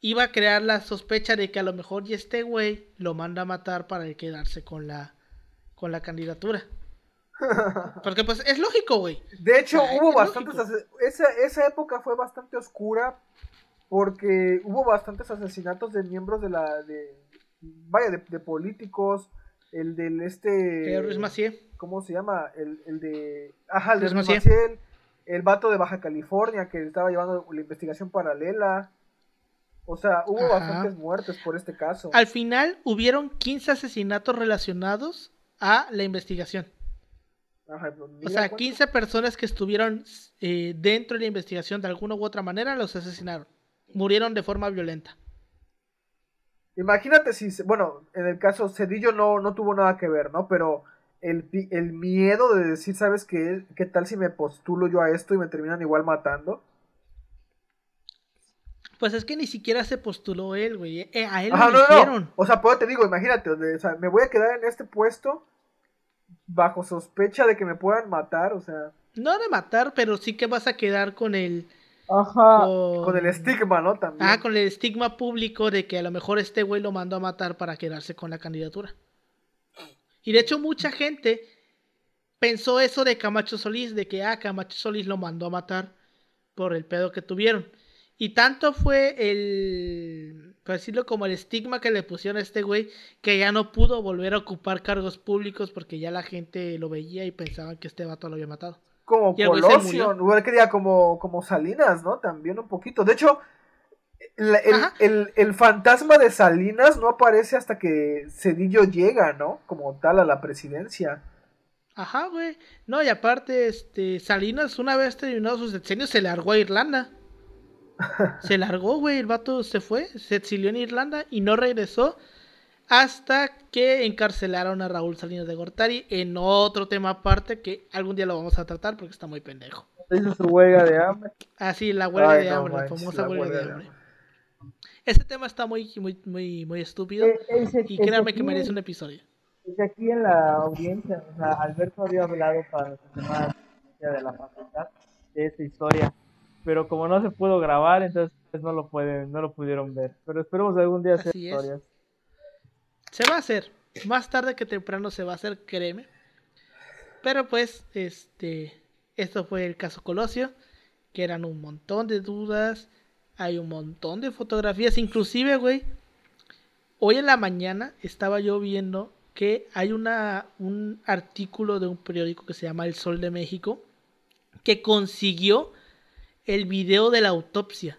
iba a crear la sospecha de que a lo mejor y este güey lo manda a matar para quedarse con la con la candidatura. Porque pues es lógico, güey. De hecho, hubo bastantes esa, esa época fue bastante oscura porque hubo bastantes asesinatos de miembros de la de vaya de, políticos, el del este Ruiz Macié. ¿Cómo se llama? El, el de ajá, el de Ruiz Macié el vato de Baja California que estaba llevando la investigación paralela. O sea, hubo bastantes muertes por este caso. Al final hubieron 15 asesinatos relacionados a la investigación. Ajá, pues, o sea, 15 personas que estuvieron eh, dentro de la investigación de alguna u otra manera los asesinaron. Murieron de forma violenta. Imagínate si, bueno, en el caso Cedillo no, no tuvo nada que ver, ¿no? Pero el, miedo de decir, ¿sabes qué? ¿Qué tal si me postulo yo a esto y me terminan igual matando? Pues es que ni siquiera se postuló él, güey. Eh, a él lo O sea, pues te digo, imagínate, o sea, me voy a quedar en este puesto bajo sospecha de que me puedan matar, o sea. No de matar, pero sí que vas a quedar con el. Ajá. Con, el estigma, ¿no? También. Ah, con el estigma público de que a lo mejor este güey lo mandó a matar para quedarse con la candidatura. Y de hecho mucha gente pensó eso de Camacho Solís, de que ah, Camacho Solís lo mandó a matar por el pedo que tuvieron. Y tanto fue el, por decirlo como el estigma que le pusieron a este güey, que ya no pudo volver a ocupar cargos públicos porque ya la gente lo veía y pensaban que este vato lo había matado. Como Colosio, igual que como, como Salinas, ¿no? También un poquito. De hecho, el, fantasma de Salinas no aparece hasta que Cedillo llega, ¿no? Como tal a la presidencia. Ajá, güey. No, y aparte, este, Salinas, una vez terminado sus sexenios, se largó a Irlanda. se largó, güey. El vato se fue, se exilió en Irlanda y no regresó hasta que encarcelaron a Raúl Salinas de Gortari en otro tema aparte que algún día lo vamos a tratar porque está muy pendejo. su huelga de hambre. Ah, sí, la huelga de hambre, la famosa huelga, de hambre. Ese tema está muy, muy, muy, muy estúpido. E, y créanme que merece un episodio. Porque aquí en la audiencia, o sea, Alberto había hablado para la de la facultad de esta historia, pero como no se pudo grabar, entonces pues, no lo pueden, no lo pudieron ver. Pero esperemos algún día hacer Así es. historias. Se va a hacer. Más tarde que temprano se va a hacer, créeme. Pero pues, este. Esto fue el caso Colosio. Que eran un montón de dudas. Hay un montón de fotografías. Inclusive, güey. Hoy en la mañana estaba yo viendo que hay una, un artículo de un periódico que se llama El Sol de México. Que consiguió el video de la autopsia.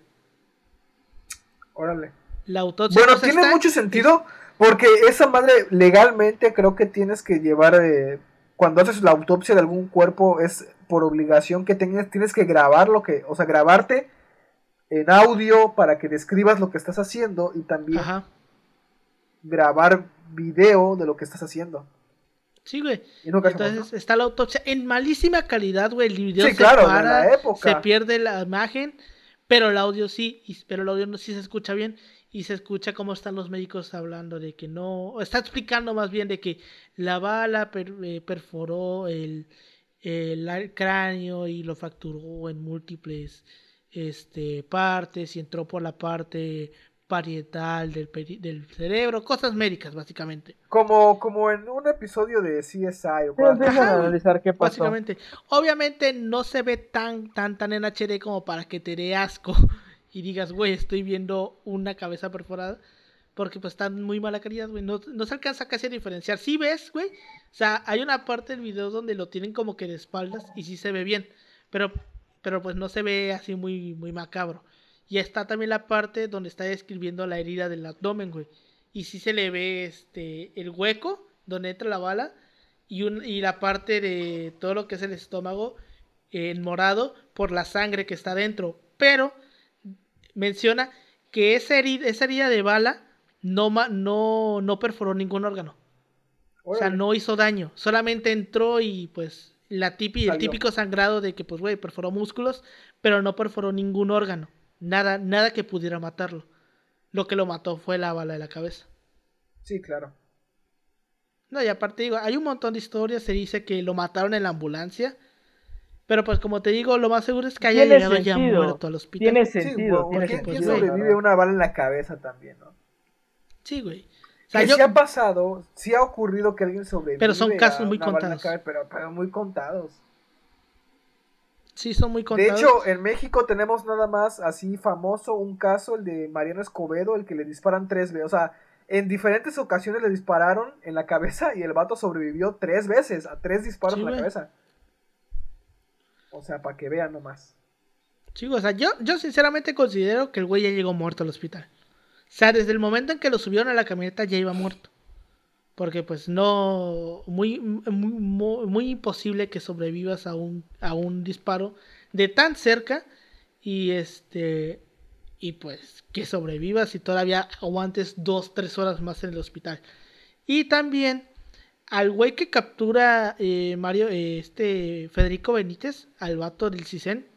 Órale. La autopsia. Bueno, tiene está- mucho sentido porque esa madre legalmente creo que tienes que llevar, eh, cuando haces la autopsia de algún cuerpo es por obligación que tengas, tienes que grabar lo que, o sea, grabarte en audio para que describas lo que estás haciendo y también Ajá. grabar video de lo que estás haciendo. Sí, güey. Entonces está la autopsia en malísima calidad, güey. El video Sí, se claro, para, la época. se pierde la imagen, pero el audio sí, pero el audio no sí se escucha bien y se escucha cómo están los médicos hablando de que no, está explicando más bien de que la bala per- eh, perforó el, el cráneo y lo fracturó en múltiples este, partes y entró por la parte parietal del, del cerebro, cosas médicas básicamente. Como, como en un episodio de CSI o Sí, cosas empiezan Ajá, a güey. analizar qué pasó. Básicamente, obviamente no se ve tan, tan, tan en HD como para que te dé asco y digas, güey, estoy viendo una cabeza perforada. Porque pues está en muy mala calidad, güey. No, no se alcanza casi a diferenciar. Sí ves, güey. O sea, hay una parte del video donde lo tienen como que de espaldas y sí se ve bien. Pero, pero pues no se ve así muy, muy macabro. Y está también la parte donde está describiendo la herida del abdomen, güey. Y sí se le ve este el hueco donde entra la bala y, un, y la parte de todo lo que es el estómago en morado por la sangre que está dentro. Pero menciona que esa herida, esa herida de bala no, no, no perforó ningún órgano. O sea, no hizo daño. Solamente entró y pues la típi- el típico sangrado de que pues güey perforó músculos, pero no perforó ningún órgano. Nada, nada que pudiera matarlo. Lo que lo mató fue la bala de la cabeza. Sí, claro. No, y aparte digo, hay un montón de historias, se dice que lo mataron en la ambulancia. Pero pues como te digo, lo más seguro es que haya llegado ya muerto al hospital. Tiene Sí, sentido, bueno, tiene ¿quién, sentido. quién güey. sobrevive a una bala en la cabeza también, no? Sí, güey. O sea, que yo- sí ha pasado, sí ha ocurrido que alguien sobrevive. Pero son casos a muy contados. pero, pero muy contados. sí son muy De contados. hecho, en México tenemos nada más así famoso un caso, el de Mariano Escobedo, el que le disparan tres veces. O sea, en diferentes ocasiones le dispararon en la cabeza y el vato sobrevivió tres veces, a tres disparos Sí, en la cabeza. O sea, para que vean nomás. Sí, o sea, yo, yo sinceramente considero que el güey ya llegó muerto al hospital. O sea, desde el momento en que lo subieron a la camioneta ya iba muerto. Porque pues no, muy, muy, muy, imposible que sobrevivas a un, a un disparo de tan cerca y este, y pues que sobrevivas y todavía aguantes dos, tres horas más en el hospital. Y también al güey que captura eh, Mario, eh, este Federico Benítez, al vato del CISEN,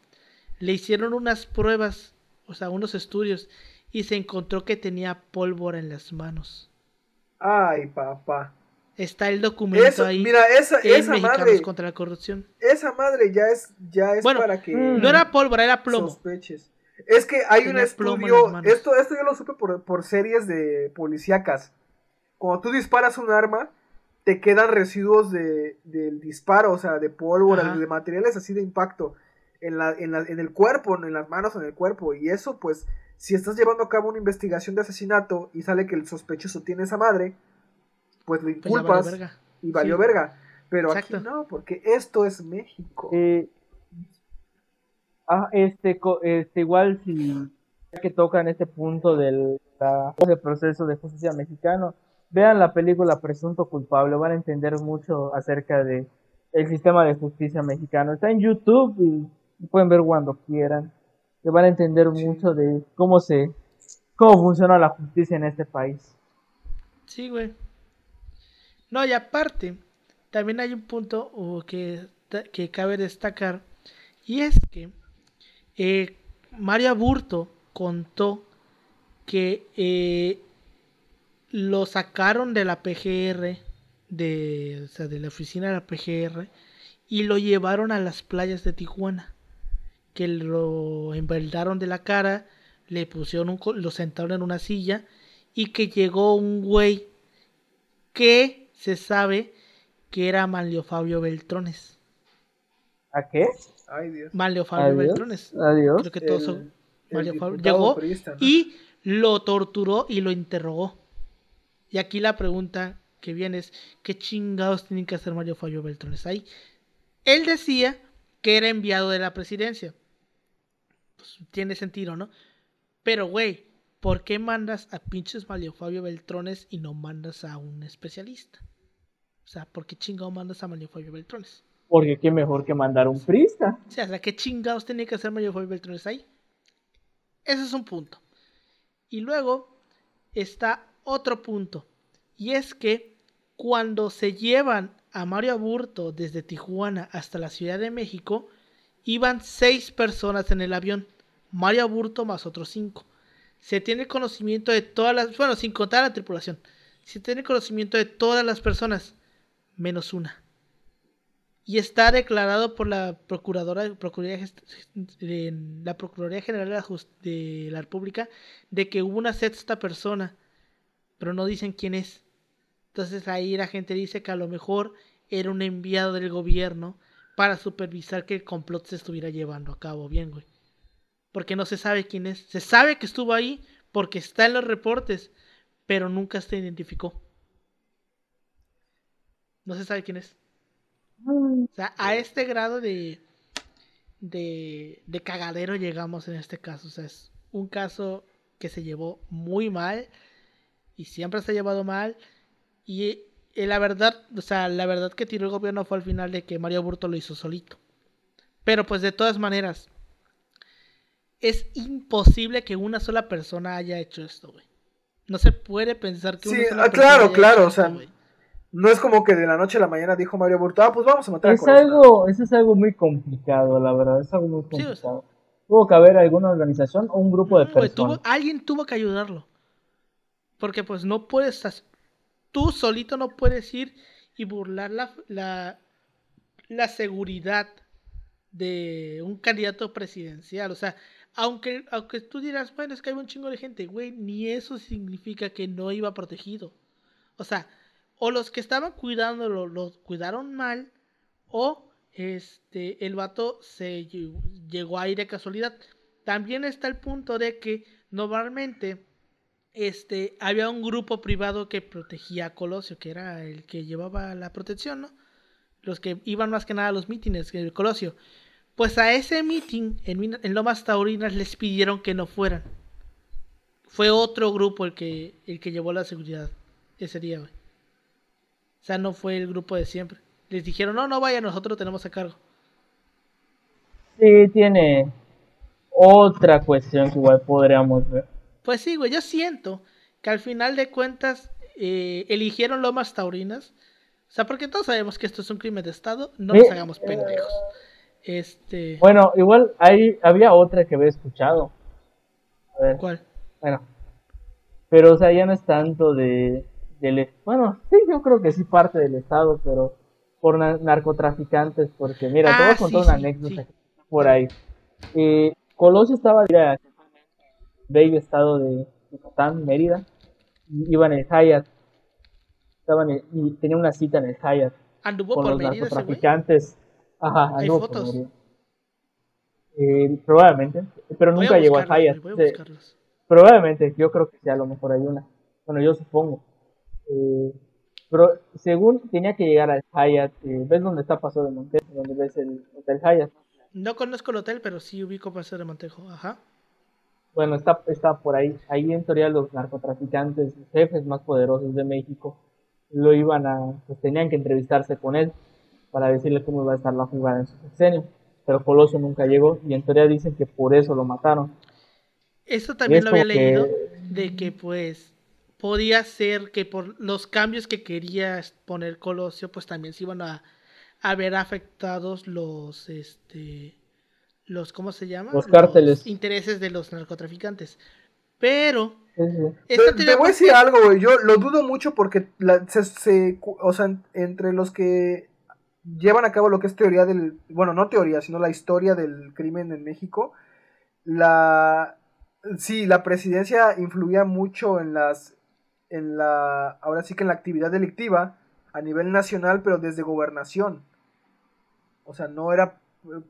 le hicieron unas pruebas, o sea, unos estudios, y se encontró que tenía pólvora en las manos. Ay, papá. Está el documento Eso, ahí mira, esa, esa madre, contra la corrupción. esa madre ya es, ya es Bueno, para que No era pólvora, era plomo. sospeches. Es que hay un Tenía estudio, esto, esto yo lo supe por, por series de policíacas. Cuando tú disparas un arma, te quedan residuos de, del disparo, o sea, de pólvora, Ajá. de materiales así de impacto en, la, en, la- en el cuerpo, en las manos, en el cuerpo. Y eso, pues, si estás llevando a cabo una investigación de asesinato y sale que el sospechoso tiene esa madre, pues lo Pues inculpas valió verga. y valió Sí. verga. Pero Exacto. aquí no, porque esto es México. Eh, ah, este, co- este, igual si ya que tocan este punto del la- del proceso de justicia mexicano, vean la película Presunto Culpable, van a entender mucho acerca de el sistema de justicia mexicano. Está en YouTube y pueden ver cuando quieran. Que van a entender mucho de cómo se cómo funciona la justicia en este país. Sí, güey. No, y aparte, también hay un punto que, que cabe destacar, y es que eh, Mario Aburto contó que eh, lo sacaron de la PGR de, o sea, de la oficina de la PGR y lo llevaron a las playas de Tijuana. Que lo enveldaron de la cara, le pusieron un, co- lo sentaron en una silla y que llegó un güey que se sabe que era Manlio Fabio Beltrones. ¿A qué? Ay, Dios. Manlio Fabio Adiós. Beltrones. Adiós. Creo que todos El- son. Mario Fabio llegó y lo torturó y lo interrogó. Y aquí la pregunta que viene es, ¿qué chingados tienen que hacer Mario Fabio Beltrones ahí? Él decía que era enviado de la presidencia. Pues tiene sentido, ¿no? Pero, güey, ¿por qué mandas a pinches Mario Fabio Beltrones y no mandas a un especialista? O sea, ¿por qué chingados mandas a Mario Fabio Beltrones? Porque qué mejor que mandar un prista. O sea, ¿qué chingados tenía que hacer Mario Fabio Beltrones ahí? Ese es un punto. Y luego está otro punto. Y es que cuando se llevan a Mario Aburto desde Tijuana hasta la Ciudad de México, iban seis personas en el avión. Mario Aburto más otros cinco. Se tiene conocimiento de todas las... Bueno, sin contar la tripulación. Se tiene conocimiento de todas las personas, menos una y está declarado por la procuradora Procuraduría la Procuraduría General de la, de la República de que hubo una sexta persona, pero no dicen quién es. Entonces ahí la gente dice que a lo mejor era un enviado del gobierno para supervisar que el complot se estuviera llevando a cabo bien, güey. Porque no se sabe quién es. Se sabe que estuvo ahí porque está en los reportes, pero nunca se identificó. No se sabe quién es. O sea, a este grado de, de, de cagadero llegamos en este caso. O sea, es un caso que se llevó muy mal y siempre se ha llevado mal. Y eh, la verdad, o sea, la verdad que tiró el gobierno fue al final de que Mario Burto lo hizo solito. Pero pues de todas maneras, es imposible que una sola persona haya hecho esto, güey. No se puede pensar que Sí, una sola ah, persona claro, haya claro, hecho o sea. No es como que de la noche a la mañana dijo Mario Burto, ah, pues vamos a matar a Es Colosio. algo, eso es algo muy complicado, la verdad, es algo muy Sí, o sea. complicado. Tuvo que haber alguna organización o un grupo de No, personas. tuvo- alguien tuvo que ayudarlo. Porque pues no puedes, tú solito no puedes ir y burlar la, la, seguridad de un candidato presidencial. O sea, aunque, aunque tú dirás, bueno, es que hay un chingo de gente, güey, ni eso significa que no iba protegido. O sea, o los que estaban cuidándolo lo cuidaron mal, o este el vato se lle- llegó ahí de casualidad. También está el punto de que normalmente este había un grupo privado que protegía a Colosio, que era el que llevaba la protección, ¿no? Los que iban más que nada a los mítines, el Colosio. Pues a ese meeting en, en Lomas Taurinas les pidieron que no fueran. Fue otro grupo el que, el que llevó la seguridad ese día, güey. O sea, no fue el grupo de siempre. Les dijeron, no, no vaya, nosotros lo tenemos a cargo. Sí, tiene otra cuestión que igual podríamos ver. Pues sí, güey, yo siento que al final de cuentas eh, eligieron Lomas Taurinas. O sea, porque todos sabemos que esto es un crimen de Estado, no nos Sí, hagamos pendejos. Este, Bueno, igual hay, había otra que había escuchado. A ver, ¿cuál? bueno. Pero, o sea, ya no es tanto de... Del, bueno, sí, yo creo que sí parte del Estado, pero por na- narcotraficantes, porque mira, te voy Ah, a contar sí, una sí, anécdota por ahí. Eh, Colosio estaba mira, bello estado de Yucatán, Mérida, y iba en el Hyatt, estaban en- y tenía una cita en el Hyatt Anduvo con por los Mérida narcotraficantes. Ajá, Hay anduvo por fotos. Mérida. Eh, probablemente, pero Voy nunca llegó al Hyatt. Probablemente, yo creo que sí, a lo mejor hay una. Bueno, yo supongo. Eh, pero según tenía que llegar al Hyatt, eh, ¿ves dónde está Paso de Montes? Donde ves el Hotel Hyatt. No conozco el hotel, pero sí ubico Paseo de Montejo. Ajá. Bueno, está, está por ahí. Ahí en teoría los narcotraficantes, los jefes más poderosos de México, lo iban a, pues tenían que entrevistarse con él para decirle cómo iba a estar la jugada en su sexenio. Pero Colosio nunca llegó y en teoría dicen que por eso lo mataron. Eso también Es lo había leído, de que pues podía ser que por los cambios que quería poner Colosio, pues también se iban a, a ver afectados los, este, los, ¿cómo se llama? Los cárteles. intereses de los narcotraficantes. Pero Te, esta te teoría voy a decir algo, güey. Yo lo dudo mucho porque la- se, se- o sea, entre los que llevan a cabo lo que es teoría del, bueno, no teoría, sino la historia del crimen en México, la, sí, la presidencia influía mucho en las, en la, ahora sí que en la actividad delictiva a nivel nacional, pero desde gobernación. O sea, no era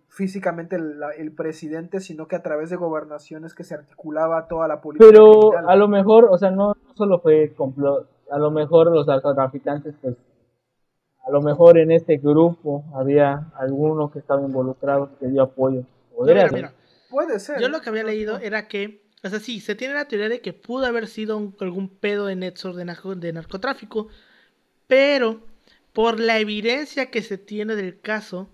físicamente el, la- el presidente, sino que a través de gobernaciones que se articulaba toda la política. Pero criminal. a lo mejor, o sea, no, no solo fue complot, a lo mejor los narcotraficantes, pues, a lo mejor en este grupo había alguno que estaba involucrado que dio apoyo. no, Podría mira, ser. mira, Puede ser. Yo lo que había leído era que, o sea, sí, se tiene la teoría de que pudo haber sido un- algún pedo de nexos de, narco- de narcotráfico, pero por la evidencia que se tiene del caso,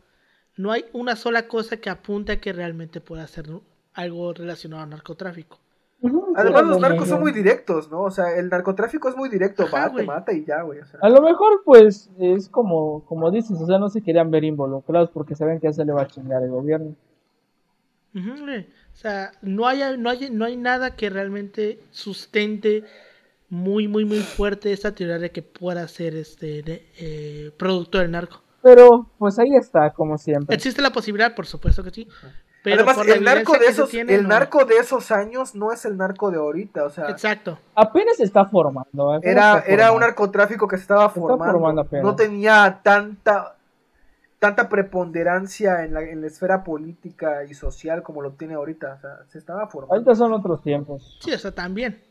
no hay una sola cosa que apunte a que realmente pueda ser algo relacionado al narcotráfico. Además, los narcos son muy directos, ¿no? O sea, el narcotráfico es muy directo, Ajá, va, te mata y ya, güey. o sea. A lo mejor, pues, es como, como dices, o sea, no se querían ver involucrados porque saben que eso le va a chingar el gobierno. O sea, no hay, no, hay, no hay nada que realmente sustente muy, muy, muy fuerte esta teoría de que pueda ser este de- eh, producto del narco. Pero, pues ahí está, como siempre. Existe la posibilidad, por supuesto que sí. Pero Además, el narco de se esos, tiene, el no. narco de esos años no es el narco de ahorita, o sea, Exacto. Apenas se está formando. apenas era, está era un formando. narcotráfico que se estaba Se está formando. formando apenas. no tenía tanta tanta preponderancia en la, en la esfera política y social como lo tiene ahorita, o sea, se estaba formando. Ahorita son otros tiempos. Sí, o sea, también.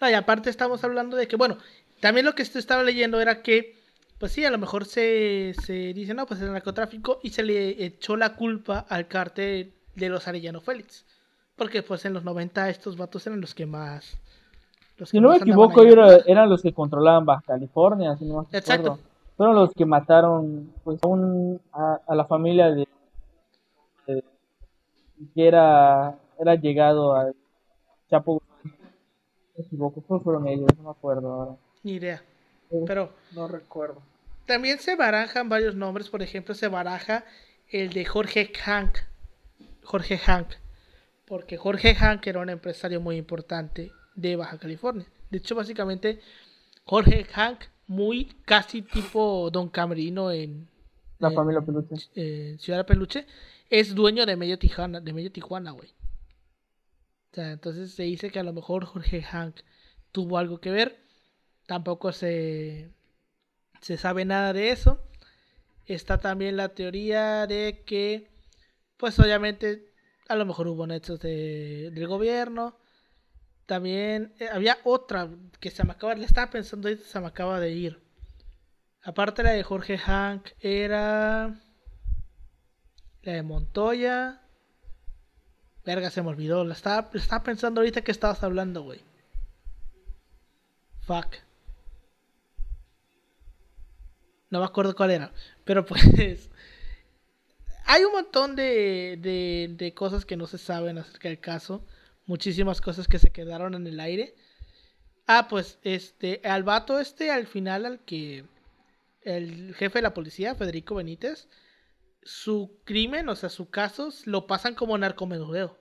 No, y aparte estamos hablando de que, bueno, también lo que estaba leyendo era que, pues sí, a lo mejor se, se dice, no, pues es narcotráfico y se le echó la culpa al cártel de los Arellano Félix. Porque pues en los 90 estos vatos eran los que más... Los Si no me equivoco, era- eran los que controlaban Baja California, si no me Exacto. acuerdo. Fueron los que mataron pues, a, un- a, a la familia de, de- que era, era llegado al Chapo. No me equivoco, que fueron ellos, no me acuerdo ahora. Ni idea. Pero No recuerdo. también se barajan varios nombres, por ejemplo, se baraja el de Jorge Hank. Jorge Hank. Porque Jorge Hank era un empresario muy importante de Baja California. De hecho, básicamente, Jorge Hank, muy casi tipo Don Camerino en, La familia Peluche. Ciudad de Peluche, es dueño de medio Tijuana, de medio Tijuana, güey. O sea, entonces se dice que a lo mejor Jorge Hank tuvo algo que ver. Tampoco se, se sabe nada de eso. Está también la teoría de que, pues obviamente, a lo mejor hubo nexos de- del gobierno. También eh, había otra que se me acaba, le estaba pensando y se me acaba de ir. Aparte la de Jorge Hank, era la de Montoya. Verga, se me olvidó. La estaba, la estaba pensando ahorita que estabas hablando, güey. Fuck. No me acuerdo cuál era. Pero pues. Hay un montón de, de, de cosas que no se saben acerca del caso. Muchísimas cosas que se quedaron en el aire. Ah, pues este. Al vato este, al final, al que. El jefe de la policía, Federico Benítez. Su crimen, o sea, su caso, lo pasan como narcomenudeo.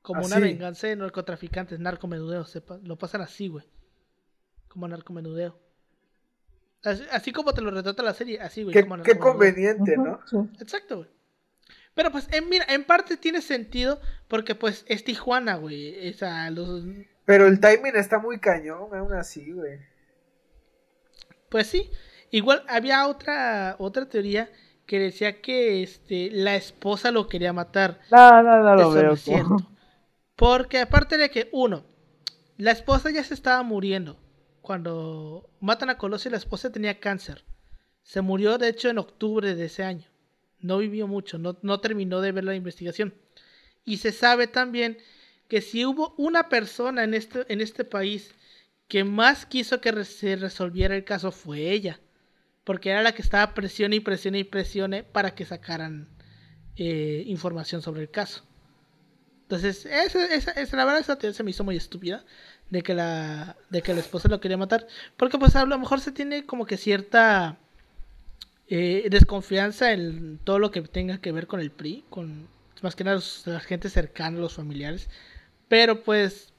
Como una venganza de narcotraficantes, narcomenudeo. sepa- Lo pasan así, güey. Como narcomenudeo. Así, como te lo retrata la serie, así, güey. Qué, como qué narcomenudeo. conveniente, ¿no? sí. Exacto, güey. Pero pues, en, mira, en parte tiene sentido porque pues es Tijuana, güey. O sea, los... Pero el timing está muy cañón, aún así, güey. Pues sí. Igual había otra, otra teoría que decía que este, la esposa lo quería matar. No, no, no lo Eso no veo. es cierto. Porque aparte de que, uno, la esposa ya se estaba muriendo. Cuando matan a Colosio, la esposa tenía cáncer. Se murió, de hecho, en octubre de ese año. No vivió mucho, no, terminó de ver la investigación. Y se sabe también que si hubo una persona en este, este país que más quiso que se resolviera el caso fue ella. Porque era la que estaba presione y presione y presione para que sacaran eh, información sobre el caso. Entonces, esa, esa- la verdad, esa teoría se me hizo muy estúpida de que la de que la esposa lo quería matar. Porque pues a lo mejor se tiene como que cierta eh, desconfianza en todo lo que tenga que ver con el PRI, con más que nada la gente cercana, los familiares. Pero pues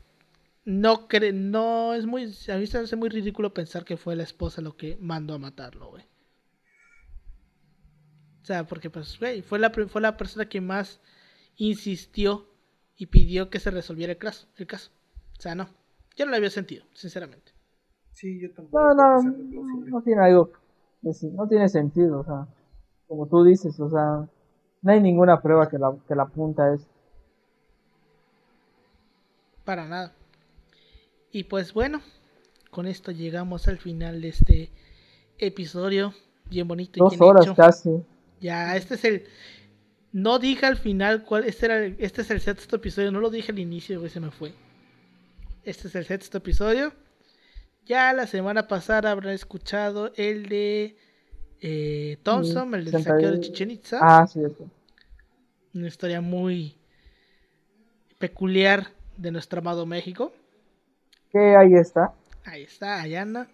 no cre no es muy a mí se me hace muy ridículo pensar que fue la esposa lo que mandó a matarlo, güey. O sea, porque pues, güey, fue la fue la persona que más insistió y pidió que se resolviera el caso, el caso. O sea, no. Yo no le había sentido, sinceramente. Sí, yo tampoco. No, no, no tiene algo, no tiene sentido, o sea, como tú dices, o sea, no hay ninguna prueba que la, que la apunta a eso. Para nada. Y pues bueno, con esto llegamos al final de este episodio. Bien bonito y Dos bien horas hecho. casi. Ya, este es el. No dije al final cuál. Este, era el- este es el sexto episodio. No lo dije al inicio, güey, se me fue. Este es el sexto episodio. Ya la semana pasada habrán escuchado el de eh, Thompson, el del saqueo de Chichen Itza. Ah, sí, eso. Una historia muy peculiar de nuestro amado México. Que ahí está. Ahí está, Ayana.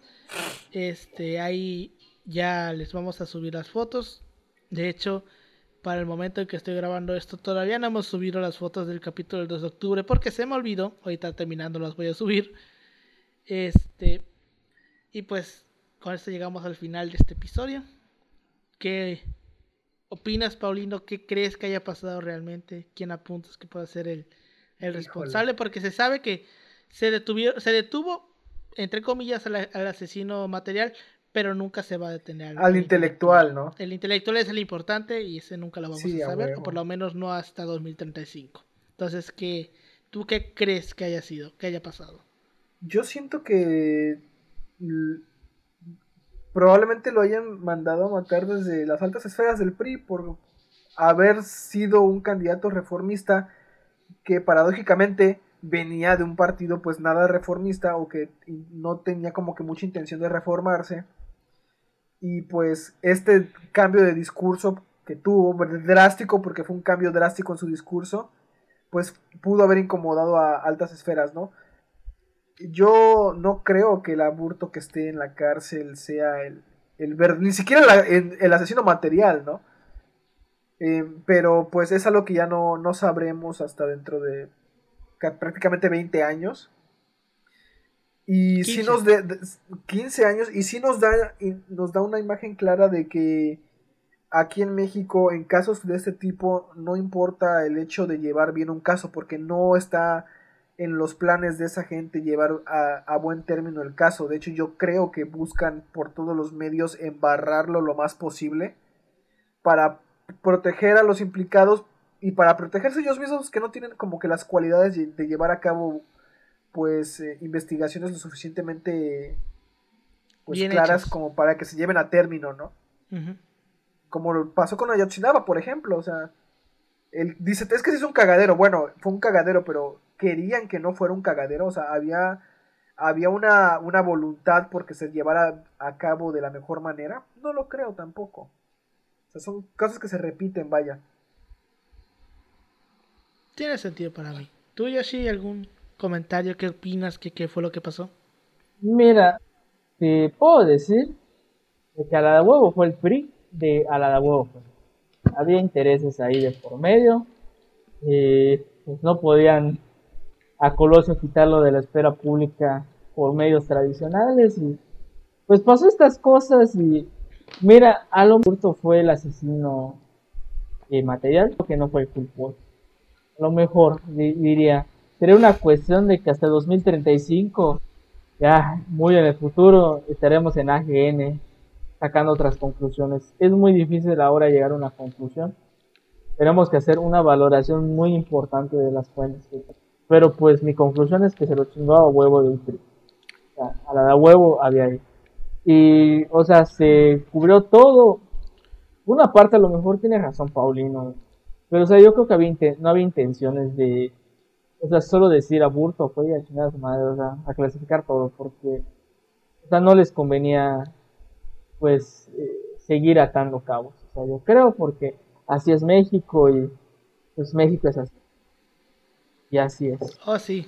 Este, ahí ya les vamos a subir las fotos. De hecho, para el momento en que estoy grabando esto, todavía no hemos subido las fotos del capítulo del 2 de octubre porque se me olvidó. Ahorita terminando las voy a subir. Este, y pues con esto llegamos al final de este episodio. ¿Qué opinas, Paulino? ¿Qué crees que haya pasado realmente? ¿Quién apuntas que pueda ser el, el Híjole. responsable? Porque se sabe que se, detuvieron, se detuvo, entre comillas, al, al asesino material, pero nunca se va a detener Al intelectual, ¿no? El intelectual es el importante y ese nunca lo vamos Sí, a a saber, o por lo menos no hasta 2035. Entonces, ¿qué, ¿tú qué crees que haya sido, que haya pasado? Yo siento que probablemente lo hayan mandado a matar desde las altas esferas del PRI por haber sido un candidato reformista que paradójicamente venía de un partido pues nada reformista o que no tenía como que mucha intención de reformarse y pues este cambio de discurso que tuvo drástico porque fue un cambio drástico en su discurso pues pudo haber incomodado a altas esferas, ¿no? yo no creo que el aburto que esté en la cárcel sea el, el ver, ni siquiera el, el asesino material, ¿no? Eh, pero pues es algo que ya no, no sabremos hasta dentro de ca- prácticamente 20 años. Y sí 15. nos de, de- 15 años y sí nos da, y nos da una imagen clara de que aquí en México en casos de este tipo no importa el hecho de llevar bien un caso porque no está en los planes de esa gente llevar a, a buen término el caso. De hecho, yo creo que buscan por todos los medios embarrarlo lo más posible para proteger a los implicados y para protegerse ellos mismos que no tienen como que las cualidades de, de llevar a cabo pues eh, investigaciones lo suficientemente pues Bien claras hechas. como para que se lleven a término, ¿no? Como pasó con Ayotzinapa, por ejemplo, o sea, él dice, es que sí es un cagadero, bueno, fue un cagadero, pero querían que no fuera un cagadero, o sea, había, había una, una voluntad porque se llevara a cabo de la mejor manera, no lo creo tampoco. O sea, son cosas que se repiten, vaya. Tiene sentido para mí. ¿Tú, Yoshi, algún comentario? ¿Qué opinas? ¿Qué, qué fue lo que pasó? Mira, te puedo decir de que a la de huevo fue el PRI de a la de huevo. Había intereses ahí de por medio. eh, pues no podían a Colosio quitarlo de la esfera pública por medios tradicionales pues pasó estas cosas y mira, Alon Burto fue el asesino eh, material que no fue el. A lo mejor di- diría, sería una cuestión de que hasta 2035 ya muy en el futuro estaremos en AGN sacando otras conclusiones. Es muy difícil ahora llegar a una conclusión. Tenemos que hacer una valoración muy importante de las fuentes. Pero pues mi conclusión es que se lo chingó a huevo PRI. O sea, a la de huevo había ahí. Y, o sea, se cubrió todo. Una parte a lo mejor tiene razón Paulino. Pero, o sea, yo creo que no había intenciones de, o sea, solo decir aburto, fue y a chingar a su madre, o sea, a clasificar todo, porque, o sea, no les convenía, pues, eh, seguir atando cabos. O sea, yo creo porque así es México y, pues, México es así. Y así es. Oh, sí.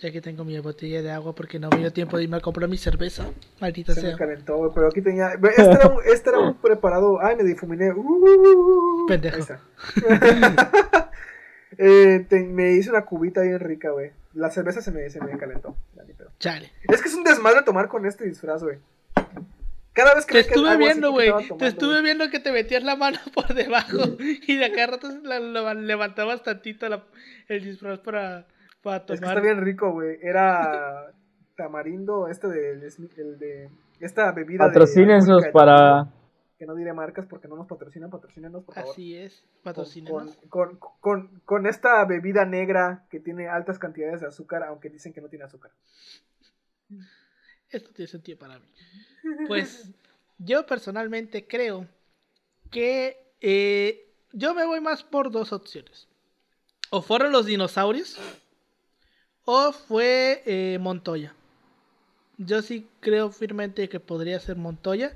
Ya que tengo mi botella de agua porque no me dio tiempo de irme a comprar mi cerveza. Maldita Se me sea. calentó, güey, pero aquí tenía... Este era, un- este era un preparado... Ay, me difuminé. Uh, Pendejo. Eh, te- me hice una cubita bien rica, güey. La cerveza se me, se me calentó. Chale. Es que es un desmadre tomar con este disfraz, güey. Cada vez que Te estuve viendo, güey. Te estuve viendo que te metías la mano por debajo y de acá rato la- la- levantabas tantito la- el disfraz para, para Es que está tomar. bien rico, güey. Era tamarindo, este de, el de esta bebida de para. Que no diré marcas porque no nos patrocinan, patrocínenos por favor. Así es. Con, con, con, con esta bebida negra que tiene altas cantidades de azúcar, aunque dicen que no tiene azúcar. Esto tiene sentido para mí. Pues yo personalmente creo que eh, yo me voy más por dos opciones. O fueron los dinosaurios o fue eh, Montoya. Yo sí creo firmemente que podría ser Montoya.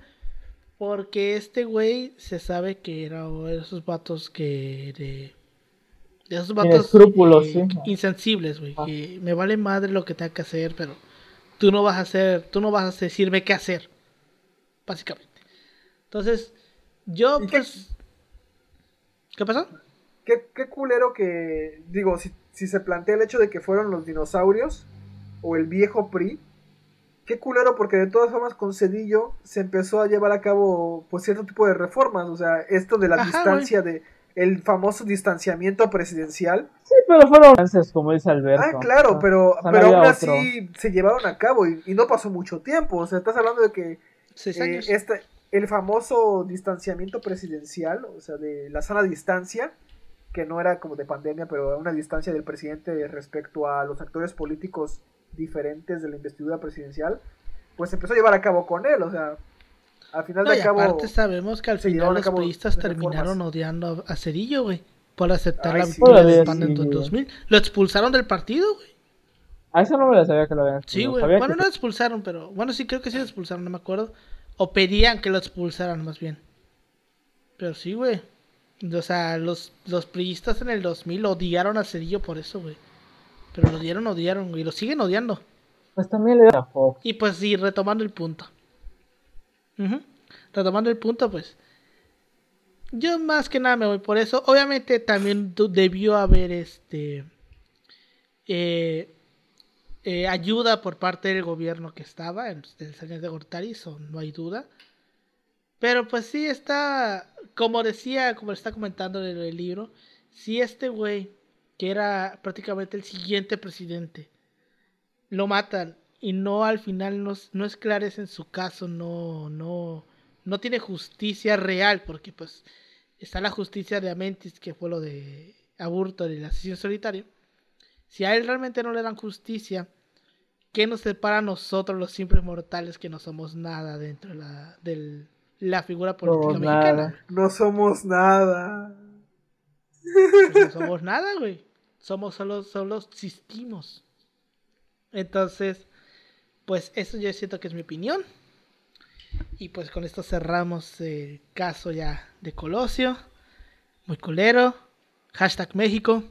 Porque este güey se sabe que era de esos vatos que... De, de esos vatos escrúpulos, eh, sí. insensibles, güey. Ah. Que me vale madre lo que tenga que hacer, pero tú no vas a hacer, tú no vas a decirme qué hacer. Básicamente. Entonces, yo ¿Y qué- pues... ¿Qué pasó? Qué, qué culero que, digo, si, si se plantea el hecho de que fueron los dinosaurios o el viejo PRI, qué culero porque de todas formas con Cedillo se empezó a llevar a cabo pues cierto tipo de reformas, o sea, esto de la Ajá, distancia de el famoso distanciamiento presidencial. Sí, pero fueron como dice Alberto. Ah, claro, Ah, pero, pero aún otro. así se llevaron a cabo y, y no pasó mucho tiempo, o sea, estás hablando de que eh, este, el famoso distanciamiento presidencial, o sea, de la sana distancia, que no era como de pandemia, pero una distancia del presidente respecto a los actores políticos diferentes de la investidura presidencial, pues se empezó a llevar a cabo con él, o sea, al final No, de y cabo... aparte sabemos que al final los periodistas reformas. terminaron odiando a Cerillo, güey. Por aceptar Ay, la sí. victoria de Pan en sí, güey. 2000. Lo expulsaron del partido, güey. A eso no me lo sabía que lo habían Sí, güey. Sabía Bueno, que- no lo expulsaron, pero. Bueno, sí, creo que sí lo expulsaron, no me acuerdo. O pedían que lo expulsaran, más bien. Pero sí, güey. O sea, los, los priistas en el 2000 odiaron a Cedillo por eso, güey. Pero lo odiaron, odiaron. Y lo siguen odiando. Pues también le da Fox. Y pues sí, retomando el punto. Retomando el punto, pues. Yo más que nada me voy por eso. Obviamente también debió haber este eh, eh, ayuda por parte del gobierno que estaba, en el señor de Gortari, eso no hay duda. Pero pues sí está, como decía, como está comentando en el libro, si este güey, que era prácticamente el siguiente presidente, lo matan y no al final no, no esclarecen su caso, no, no, no tiene justicia real, porque pues está la justicia de Amentis, que fue lo de Aburto del asesino solitario. Si a él realmente no le dan justicia, ¿qué nos separa a nosotros los simples mortales que no somos nada dentro de la, del- la figura política Somos mexicana? nada. No somos nada. Pues no somos nada, güey. Somos solo, solo existimos. Entonces, pues eso yo siento que es mi opinión. Y pues con esto cerramos el caso ya de Colosio. Muy culero. Hashtag México.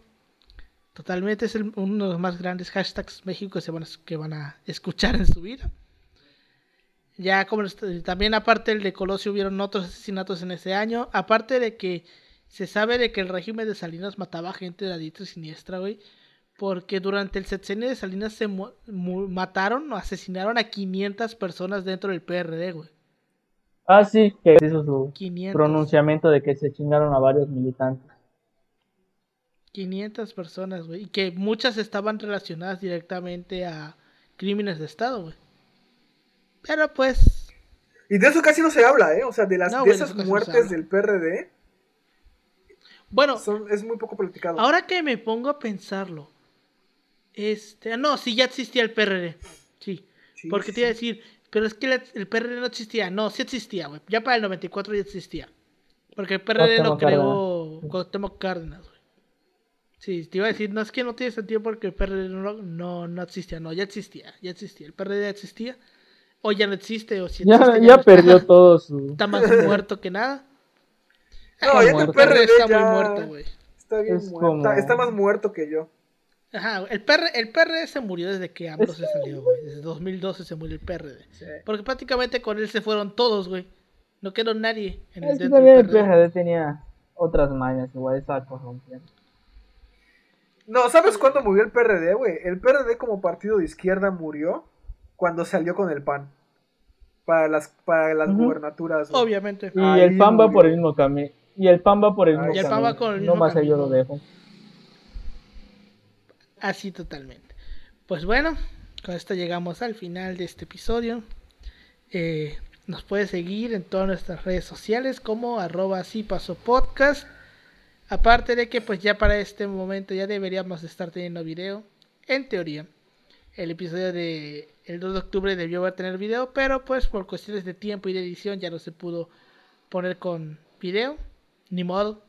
Totalmente es el- uno de los más grandes hashtags México que, se van a, escuchar en su vida. Ya como también aparte del de Colosio hubieron otros asesinatos en ese año. Aparte de que se sabe de que el régimen de Salinas mataba gente de la diestra y siniestra, güey. Porque durante el sexenio de Salinas se mataron o asesinaron a 500 personas dentro del PRD, güey. Ah, sí, que hizo su 500. pronunciamiento de que se chingaron a varios militantes. 500 personas, güey. Y que muchas estaban relacionadas directamente a crímenes de Estado, güey. Pero pues, Y de eso casi no se habla, ¿eh? O sea, de, las, No, de esas no muertes del PRD bueno, son, es muy poco platicado. ahora que me pongo a pensarlo. Este, no, sí ya existía el PRD. Sí. Sí, Porque sí, te iba a decir, pero es que el PRD no existía. No, sí existía, güey. Ya para el 94 ya existía. Porque el PRD lo creó Cuauhtémoc Cárdenas, güey. Sí, te iba a decir, no es que no tiene sentido porque el PRD no, no, no existía. No, ya existía, ya existía. El PRD ya existía. O ya no existe, o si Ya, existe, ya no perdió está, todo su... está más muerto que nada. No, Está ya. El PRD está ya muy muerto, güey. Está bien Es muerto. como- Está, más muerto que yo. Ajá, el, PR, el PRD se murió desde que AMLO se salió, güey. Desde 2012 se murió el PRD. Sí. Porque prácticamente con él se fueron todos, güey. No quedó nadie en el Es que dentro también el PRD. Tenía otras mañas, igual estaba corrompiendo. No, ¿sabes cuándo murió el PRD, güey? El PRD como partido de izquierda murió cuando salió con el PAN. Para las, para las gubernaturas. Obviamente. Y Ahí el pan va por el mismo camino. Y el pan va por el Ahí mismo. Y el pan va camino. con el no más allá camino. lo dejo. Así totalmente. Pues bueno, con esto llegamos al final de este episodio. Eh, nos puedes seguir en todas nuestras redes sociales como arroba así pasó podcast. Aparte de que pues ya para este momento ya deberíamos estar teniendo video. En teoría. El episodio de el 2 de octubre debió haber tener video, pero pues por cuestiones de tiempo y de edición ya no se pudo poner con video. Ni modo.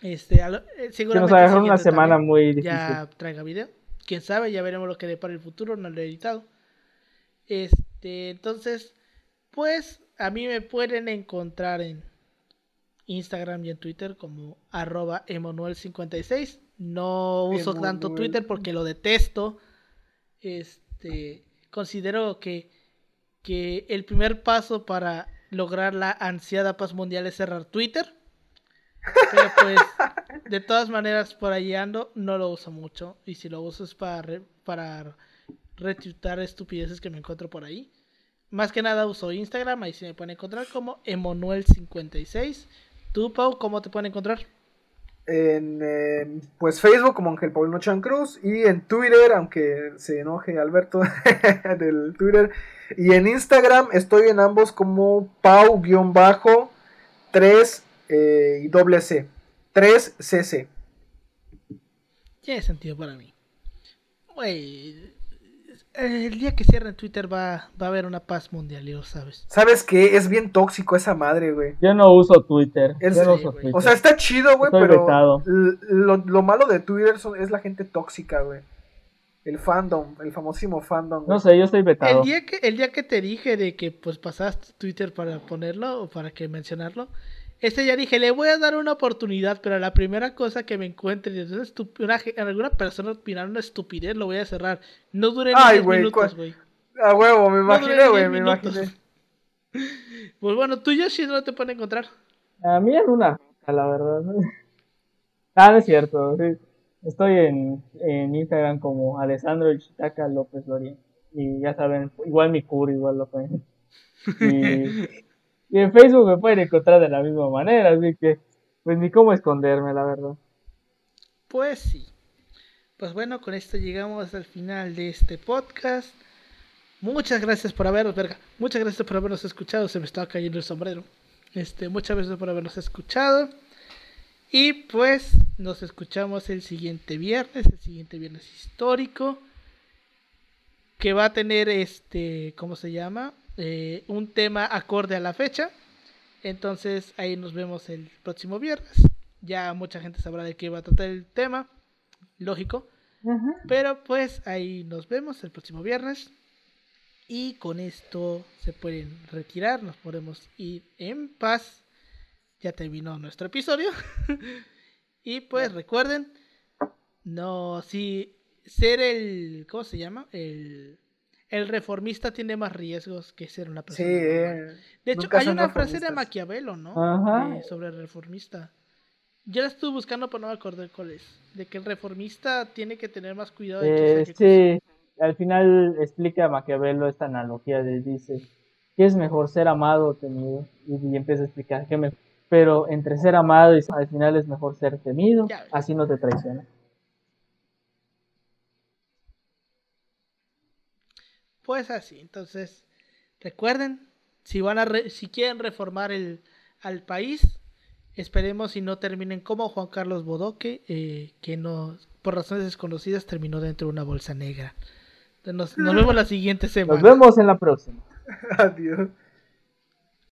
Este, lo- eh, seguramente nos una semana también muy difícil. ya traiga video. Quién sabe, ya veremos lo que depara el futuro, no lo he editado. Este, entonces, pues a mí me pueden encontrar en Instagram y en Twitter como arroba emanuel56. No uso tanto. Twitter porque lo detesto. Este, considero que, que el primer paso para lograr la ansiada paz mundial es cerrar Twitter. Pero pues, de todas maneras, por ahí ando, no lo uso mucho. Y si lo uso es para, re- para estupideces que me encuentro por ahí. Más que nada uso Instagram, ahí se me pueden encontrar como Emanuel56. ¿Tú, Pau, cómo te pueden encontrar? En pues Facebook como Ángel Paulino Chan Cruz y en Twitter, aunque se enoje Alberto del Twitter, y en Instagram estoy en ambos como Pau-3 eh, y doble C. 3cc. Tiene sentido para mí. Güey, el día que cierren Twitter va, va a haber una paz mundial, y lo sabes. ¿Sabes qué? Es bien tóxico esa madre, güey. Yo no uso Twitter. Es- yo no Sí, uso güey. Twitter. O sea, está chido, güey, Estoy pero lo, lo malo de Twitter son- es la gente tóxica, güey. El fandom, el famosísimo fandom. güey. no sé, yo estoy vetado. El día que el día que te dije de que pues pasaste Twitter para ponerlo o para que mencionarlo, este ya dije, le voy a dar una oportunidad, pero la primera cosa que me encuentre de una estup- una ge- alguna persona opinando una estupidez, lo voy a cerrar. No dure ni Ay, 10 güey, minutos, güey. A huevo, me No imaginé, ni güey, 10 me minutos. imaginé. Pues bueno, tú Yoshi no te pueden encontrar. A mí es una la verdad. Ah, no es cierto. sí. Estoy en, en Instagram como Alessandro Chitaca López Loría. Y ya saben, igual mi cur, igual lo pueden. Y, y en Facebook me pueden encontrar de la misma manera, así que pues ni cómo esconderme, la verdad. Pues sí. Pues bueno, con esto llegamos al final de este podcast. Muchas gracias por habernos, verga. Muchas gracias por habernos escuchado. Se me estaba cayendo el sombrero. Este, muchas gracias por habernos escuchado. Y pues nos escuchamos el siguiente viernes, el siguiente viernes histórico. Que va a tener este, ¿cómo se llama? Eh, un tema acorde a la fecha. Entonces ahí nos vemos el próximo viernes. Ya mucha gente sabrá de qué va a tratar el tema. Lógico. Pero pues ahí nos vemos el próximo viernes. Y con esto se pueden retirar, nos podemos ir en paz. Ya terminó nuestro episodio. y pues recuerden, no, si ser el, ¿cómo se llama? El, el reformista tiene más riesgos que ser una Sí, persona. normal. eh. De hecho, hay una frase de. Maquiavelo, ¿no? Ajá. De- sobre el reformista. Yo la estuve buscando, pero no me acordé cuál es. De que el reformista tiene que tener más cuidado de Eh, sí, al final explica Maquiavelo esta analogía de dice, ¿qué es mejor ser amado o temido? Y, y empieza a explicar que me... Pero entre ser amado y al final es mejor ser temido, así no te traiciona. Pues así, entonces, recuerden, si van a re- si quieren reformar el al país, esperemos y no terminen como Juan Carlos Bodoque, eh, que no, por razones desconocidas terminó dentro de una bolsa negra. Nos, nos vemos la siguiente semana. Nos vemos en la próxima. Adiós.